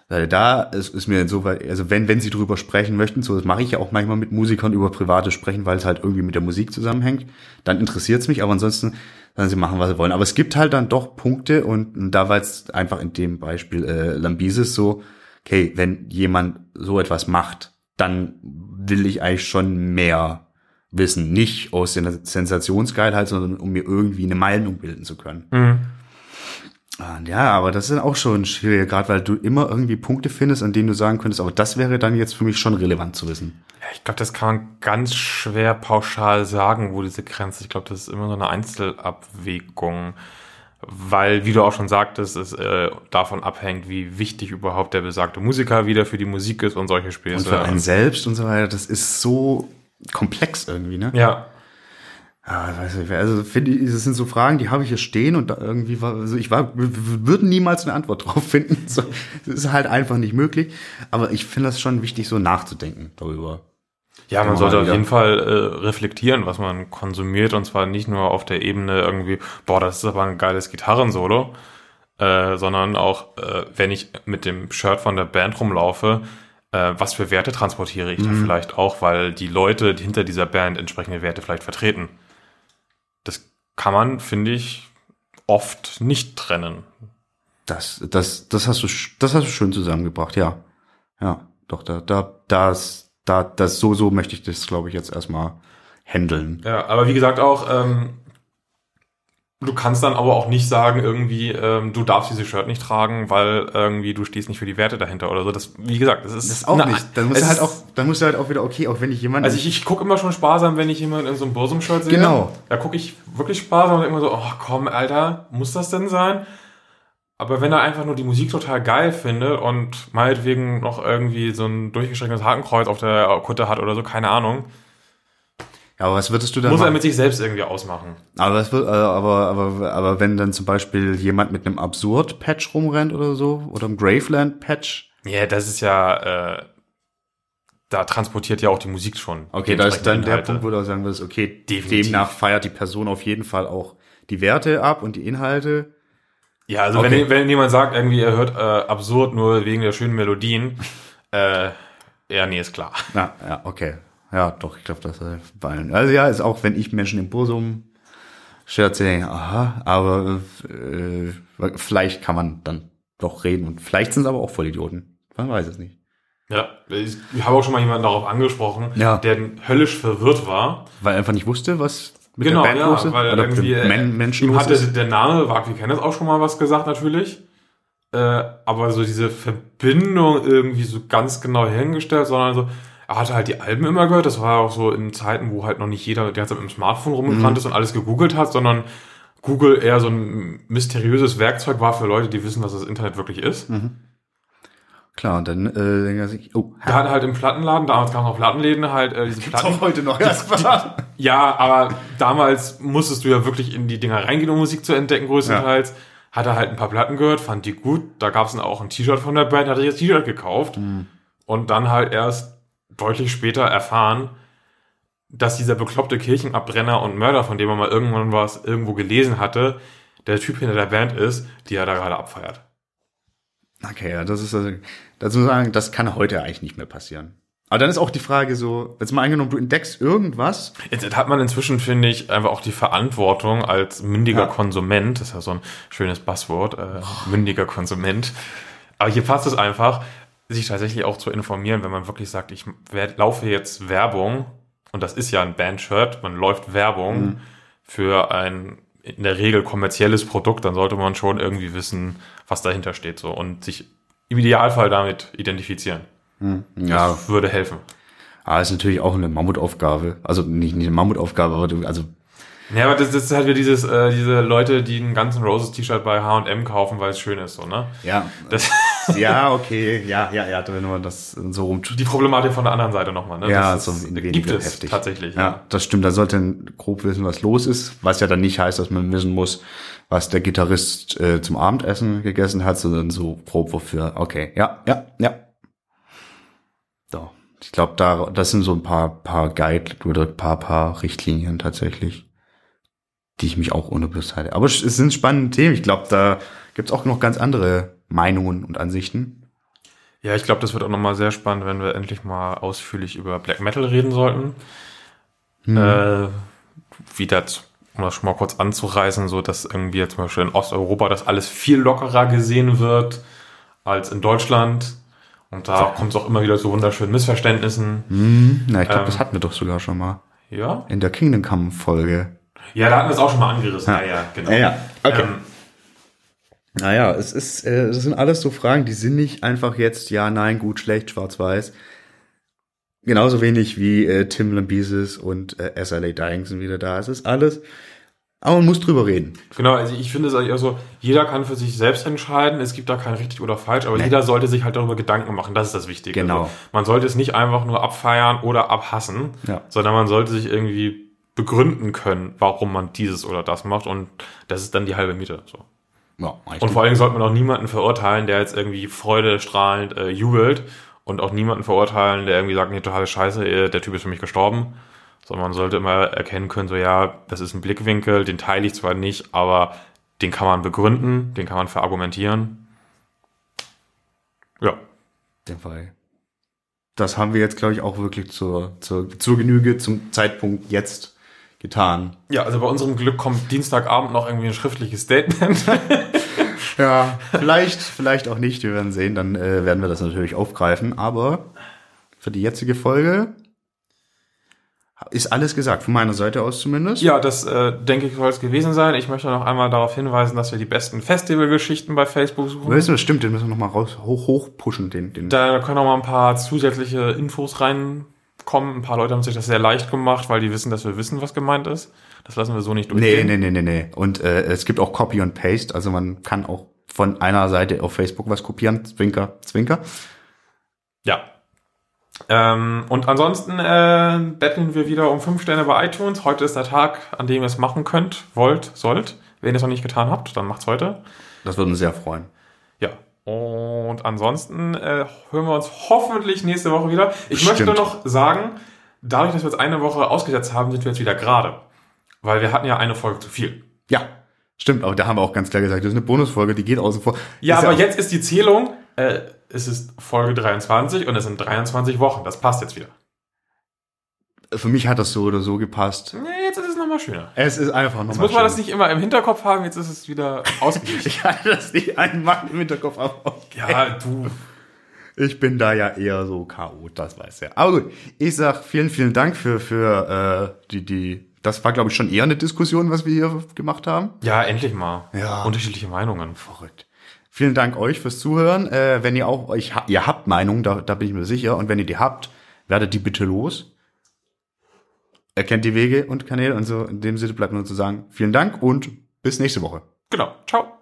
Weil da ist, ist mir so, also wenn, wenn sie drüber sprechen möchten, so das mache ich ja auch manchmal mit Musikern über private sprechen, weil es halt irgendwie mit der Musik zusammenhängt, dann interessiert es mich, aber ansonsten sollen sie machen, was sie wollen. Aber es gibt halt dann doch Punkte und, und da war jetzt einfach in dem Beispiel äh, Lambises so, okay, wenn jemand so etwas macht, dann will ich eigentlich schon mehr wissen. Nicht aus der Sensationsgeilheit, sondern um mir irgendwie eine Meinung bilden zu können. Mhm. Und ja, aber das ist auch schon schwierig, gerade weil du immer irgendwie Punkte findest, an denen du sagen könntest, aber das wäre dann jetzt für mich schon relevant zu wissen. Ja, ich glaube, das kann man ganz schwer pauschal sagen, wo diese Grenze. Ich glaube, das ist immer so eine Einzelabwägung. Weil, wie du auch schon sagtest, es äh, davon abhängt, wie wichtig überhaupt der besagte Musiker wieder für die Musik ist und solche Spiele. Und für einen selbst und so weiter, das ist so komplex irgendwie, ne? Ja, Ja, weiß nicht, also finde ich, das sind so Fragen, die habe ich hier stehen und da irgendwie war, also ich war, würde niemals eine Antwort drauf finden. So, das ist halt einfach nicht möglich. Aber ich finde das schon wichtig, so nachzudenken darüber. Ja, man Immer sollte auf jeden Fall äh, reflektieren, was man konsumiert und zwar nicht nur auf der Ebene irgendwie, boah, das ist aber ein geiles Gitarrensolo, äh, sondern auch, äh, wenn ich mit dem Shirt von der Band rumlaufe, äh, was für Werte transportiere ich da vielleicht auch, weil die Leute hinter dieser Band entsprechende Werte vielleicht vertreten. Das kann man, finde ich, oft nicht trennen. Das, das, das hast du, das hast du schön zusammengebracht, ja. Ja, doch, da, da, das, da, das, so, so möchte ich das, glaube ich, jetzt erstmal handeln. Ja, aber wie gesagt auch, ähm, du kannst dann aber auch nicht sagen, irgendwie, ähm, du darfst dieses Shirt nicht tragen, weil irgendwie du stehst nicht für die Werte dahinter oder so. Das, wie gesagt, das ist, Das auch eine- nicht. Dann musst du halt auch, dann musst du halt auch wieder, okay, auch wenn ich jemanden. Also ich, ich gucke immer schon sparsam, wenn ich jemanden in so einem Bursum-Shirt sehe. Genau. Da gucke ich wirklich sparsam und immer so, oh komm, Alter, muss das denn sein? Aber wenn er einfach nur die Musik total geil findet und meinetwegen noch irgendwie so ein durchgestrecktes Hakenkreuz auf der Kutte hat oder so, keine Ahnung, ja, aber was würdest du dann muss er machen? mit sich selbst irgendwie ausmachen. Aber, was wird, äh, aber, aber, aber wenn dann zum Beispiel jemand mit einem Absurd-Patch rumrennt oder so, oder einem Graveland-Patch, Ja, das ist ja, äh, da transportiert ja auch die Musik schon. okay, da ist dann entsprechenden der Inhalte. Punkt, wo du sagen würdest, okay, Definitiv. demnach feiert die Person auf jeden Fall auch die Werte ab und die Inhalte. Ja, also Okay. wenn, wenn jemand sagt, irgendwie er hört äh, absurd nur wegen der schönen Melodien, äh, ja, nee, ist klar. Na, ja, okay. Ja, doch, ich glaube, das ist bei allen. Also ja, ist auch, wenn ich Menschen im Bursum Shirt sehe, aha, aber äh, vielleicht kann man dann doch reden und vielleicht sind es aber auch Vollidioten. Man weiß es nicht. Ja, ich, habe auch schon mal jemanden darauf angesprochen, Ja. der höllisch verwirrt war. Weil er einfach nicht wusste, was mit genau, der Band ja, los ist. weil Oder irgendwie Men Menschen ihm hatte ist. der Name, Wag, wir kennen das auch schon mal was gesagt natürlich. Äh, aber so diese Verbindung irgendwie so ganz genau hingestellt, sondern so, er hatte halt die Alben immer gehört. Das war auch so in Zeiten, wo halt noch nicht jeder die ganze Zeit mit dem Smartphone rumgerannt Mhm. ist und alles gegoogelt hat, sondern Google eher so ein mysteriöses Werkzeug war für Leute, die wissen, was das Internet wirklich ist. Mhm. Klar, und dann äh, denkt er sich, oh, Er hat halt im Plattenladen, damals gab es noch Plattenläden, halt äh, diese Platten. heute noch erstmal. Ja, aber damals musstest du ja wirklich in die Dinger reingehen, um Musik zu entdecken, größtenteils. Hat er halt ein paar Platten gehört, fand die gut. Da gab es dann auch ein T-Shirt von der Band, hat er das T-Shirt gekauft. Und dann halt erst deutlich später erfahren, dass dieser bekloppte Kirchenabbrenner und Mörder, von dem er mal irgendwann was irgendwo gelesen hatte, der Typ hinter der Band ist, die er da gerade abfeiert. Okay, ja, das ist also, dazu sagen, das kann heute eigentlich nicht mehr passieren. Aber dann ist auch die Frage so, jetzt mal angenommen, du entdeckst irgendwas. Jetzt hat man inzwischen, finde ich, einfach auch die Verantwortung als mündiger Ja. Konsument, das ist ja so ein schönes Buzzword, äh, mündiger Konsument. Aber hier passt es einfach, sich tatsächlich auch zu informieren, wenn man wirklich sagt, ich werd, laufe jetzt Werbung, und das ist ja ein Bandshirt, man läuft Werbung für ein in der Regel kommerzielles Produkt, dann sollte man schon irgendwie wissen, was dahinter steht so und sich im Idealfall damit identifizieren. Ja, Das würde helfen. aber ist natürlich auch eine Mammutaufgabe. Also nicht, nicht eine Mammutaufgabe, aber du, also Ja, aber das, das ist halt wieder dieses, äh, diese Leute, die einen ganzen Roses T-Shirt bei H&M kaufen, weil es schön ist, so, ne? ja, Das, Ja, okay, ja, ja, ja, wenn man das so rum. Die Problematik von der anderen Seite nochmal, ne? Ja, Das so ist, gibt es heftig. tatsächlich. Ja, das stimmt. Da sollte man grob wissen, was los ist, was ja dann nicht heißt, dass man wissen muss, was der Gitarrist äh, zum Abendessen gegessen hat, sondern so grob wofür. Okay, ja, ja, ja. So, ich glaube, da das sind so ein paar paar Guide oder paar paar Richtlinien tatsächlich, die ich mich auch unbewusst hatte. Aber es sind spannende Themen. Ich glaube, da gibt's auch noch ganz andere Meinungen und Ansichten. Ja, ich glaube, das wird auch nochmal sehr spannend, wenn wir endlich mal ausführlich über Black Metal reden sollten. Äh, wie das, um das schon mal kurz anzureißen, so dass irgendwie jetzt zum Beispiel in Osteuropa das alles viel lockerer gesehen wird als in Deutschland. Und da kommt es auch immer wieder zu wunderschönen Missverständnissen. Na, ich glaube, Ähm. das hatten wir doch sogar schon mal Ja? in der Kingdom Come Folge. Ja, da hatten wir es auch schon mal angerissen. Ja, ja, genau. Ja, ja. Okay. Ähm, Naja, es ist, äh, das sind alles so Fragen, die sind nicht einfach jetzt ja, nein, gut, schlecht, schwarz-weiß. Genauso wenig wie äh, Tim Lambesis und äh, SLA Dying sind wieder da. Es ist alles, aber man muss drüber reden. Genau, also ich finde es eigentlich auch so, jeder kann für sich selbst entscheiden, es gibt da kein richtig oder falsch, aber jeder sollte sich halt darüber Gedanken machen, das ist das Wichtige. Genau. Also man sollte es nicht einfach nur abfeiern oder abhassen, Ja. sondern man sollte sich irgendwie begründen können, warum man dieses oder das macht und das ist dann die halbe Miete. So. Ja, Und vor allen Dingen sollte man auch niemanden verurteilen, der jetzt irgendwie freudestrahlend äh, jubelt und auch niemanden verurteilen, der irgendwie sagt, nee, totale Scheiße, äh, der Typ ist für mich gestorben. Sondern man sollte immer erkennen können, so ja, das ist ein Blickwinkel, den teile ich zwar nicht, aber den kann man begründen, den kann man verargumentieren. Ja, den Fall. Das haben wir jetzt, glaube ich, auch wirklich zur, zur, zur Genüge zum Zeitpunkt jetzt getan. Ja, also bei unserem Glück kommt Dienstagabend noch irgendwie ein schriftliches Statement. Ja, vielleicht, vielleicht auch nicht. Wir werden sehen. Dann äh, werden wir das natürlich aufgreifen. Aber für die jetzige Folge ist alles gesagt. Von meiner Seite aus zumindest. ja, das äh, denke ich soll es gewesen sein. Ich möchte noch einmal darauf hinweisen, dass wir die besten Festivalgeschichten bei Facebook suchen. Weißt du, das stimmt. Den müssen wir noch mal raus, hoch, hoch pushen. Den, den. Da können auch mal ein paar zusätzliche Infos reinkommen. Ein paar Leute haben sich das sehr leicht gemacht, weil die wissen, dass wir wissen, was gemeint ist. Das lassen wir so nicht Nee, durchgehen. nee, nee, nee, nee. Und äh, es gibt auch Copy und Paste. Also man kann auch von einer Seite auf Facebook was kopieren. Zwinker, Zwinker. Ja. Ähm, und ansonsten äh, betteln wir wieder um fünf Sterne bei iTunes. Heute ist der Tag, an dem ihr es machen könnt, wollt, sollt. Wenn ihr es noch nicht getan habt, dann macht's heute. Das würde uns sehr freuen. Ja. Und ansonsten äh, hören wir uns hoffentlich nächste Woche wieder. Ich Stimmt. möchte noch sagen, dadurch, dass wir jetzt eine Woche ausgesetzt haben, sind wir jetzt wieder gerade. Weil wir hatten ja eine Folge zu viel. Ja, stimmt. Aber da haben wir auch ganz klar gesagt, das ist eine Bonusfolge, die geht außen vor. Ja, Ist aber auch- jetzt ist die Zählung, äh, es ist Folge 23 und es sind 23 Wochen. Das passt jetzt wieder. Für mich hat das so oder so gepasst. Nee, nochmal schöner. Es ist einfach nochmal Jetzt muss man das nicht immer im Hinterkopf haben, jetzt ist es wieder ausgeglichen. Ich hatte das nicht einmal im Hinterkopf, aber okay. ja, du. Ich bin da ja eher so Chaot, das weiß er. Aber gut, ich sag vielen, vielen Dank für, für äh, die, die, das war glaube ich schon eher eine Diskussion, was wir hier gemacht haben. Ja, endlich mal. Ja. Unterschiedliche Meinungen. Verrückt. Vielen Dank euch fürs Zuhören. Äh, wenn ihr auch euch, ihr habt Meinungen, da, da bin ich mir sicher. Und wenn ihr die habt, werdet die bitte los. Erkennt die Wege und Kanäle und so. In dem Sinne bleibt nur zu sagen, vielen Dank und bis nächste Woche. Genau. Ciao.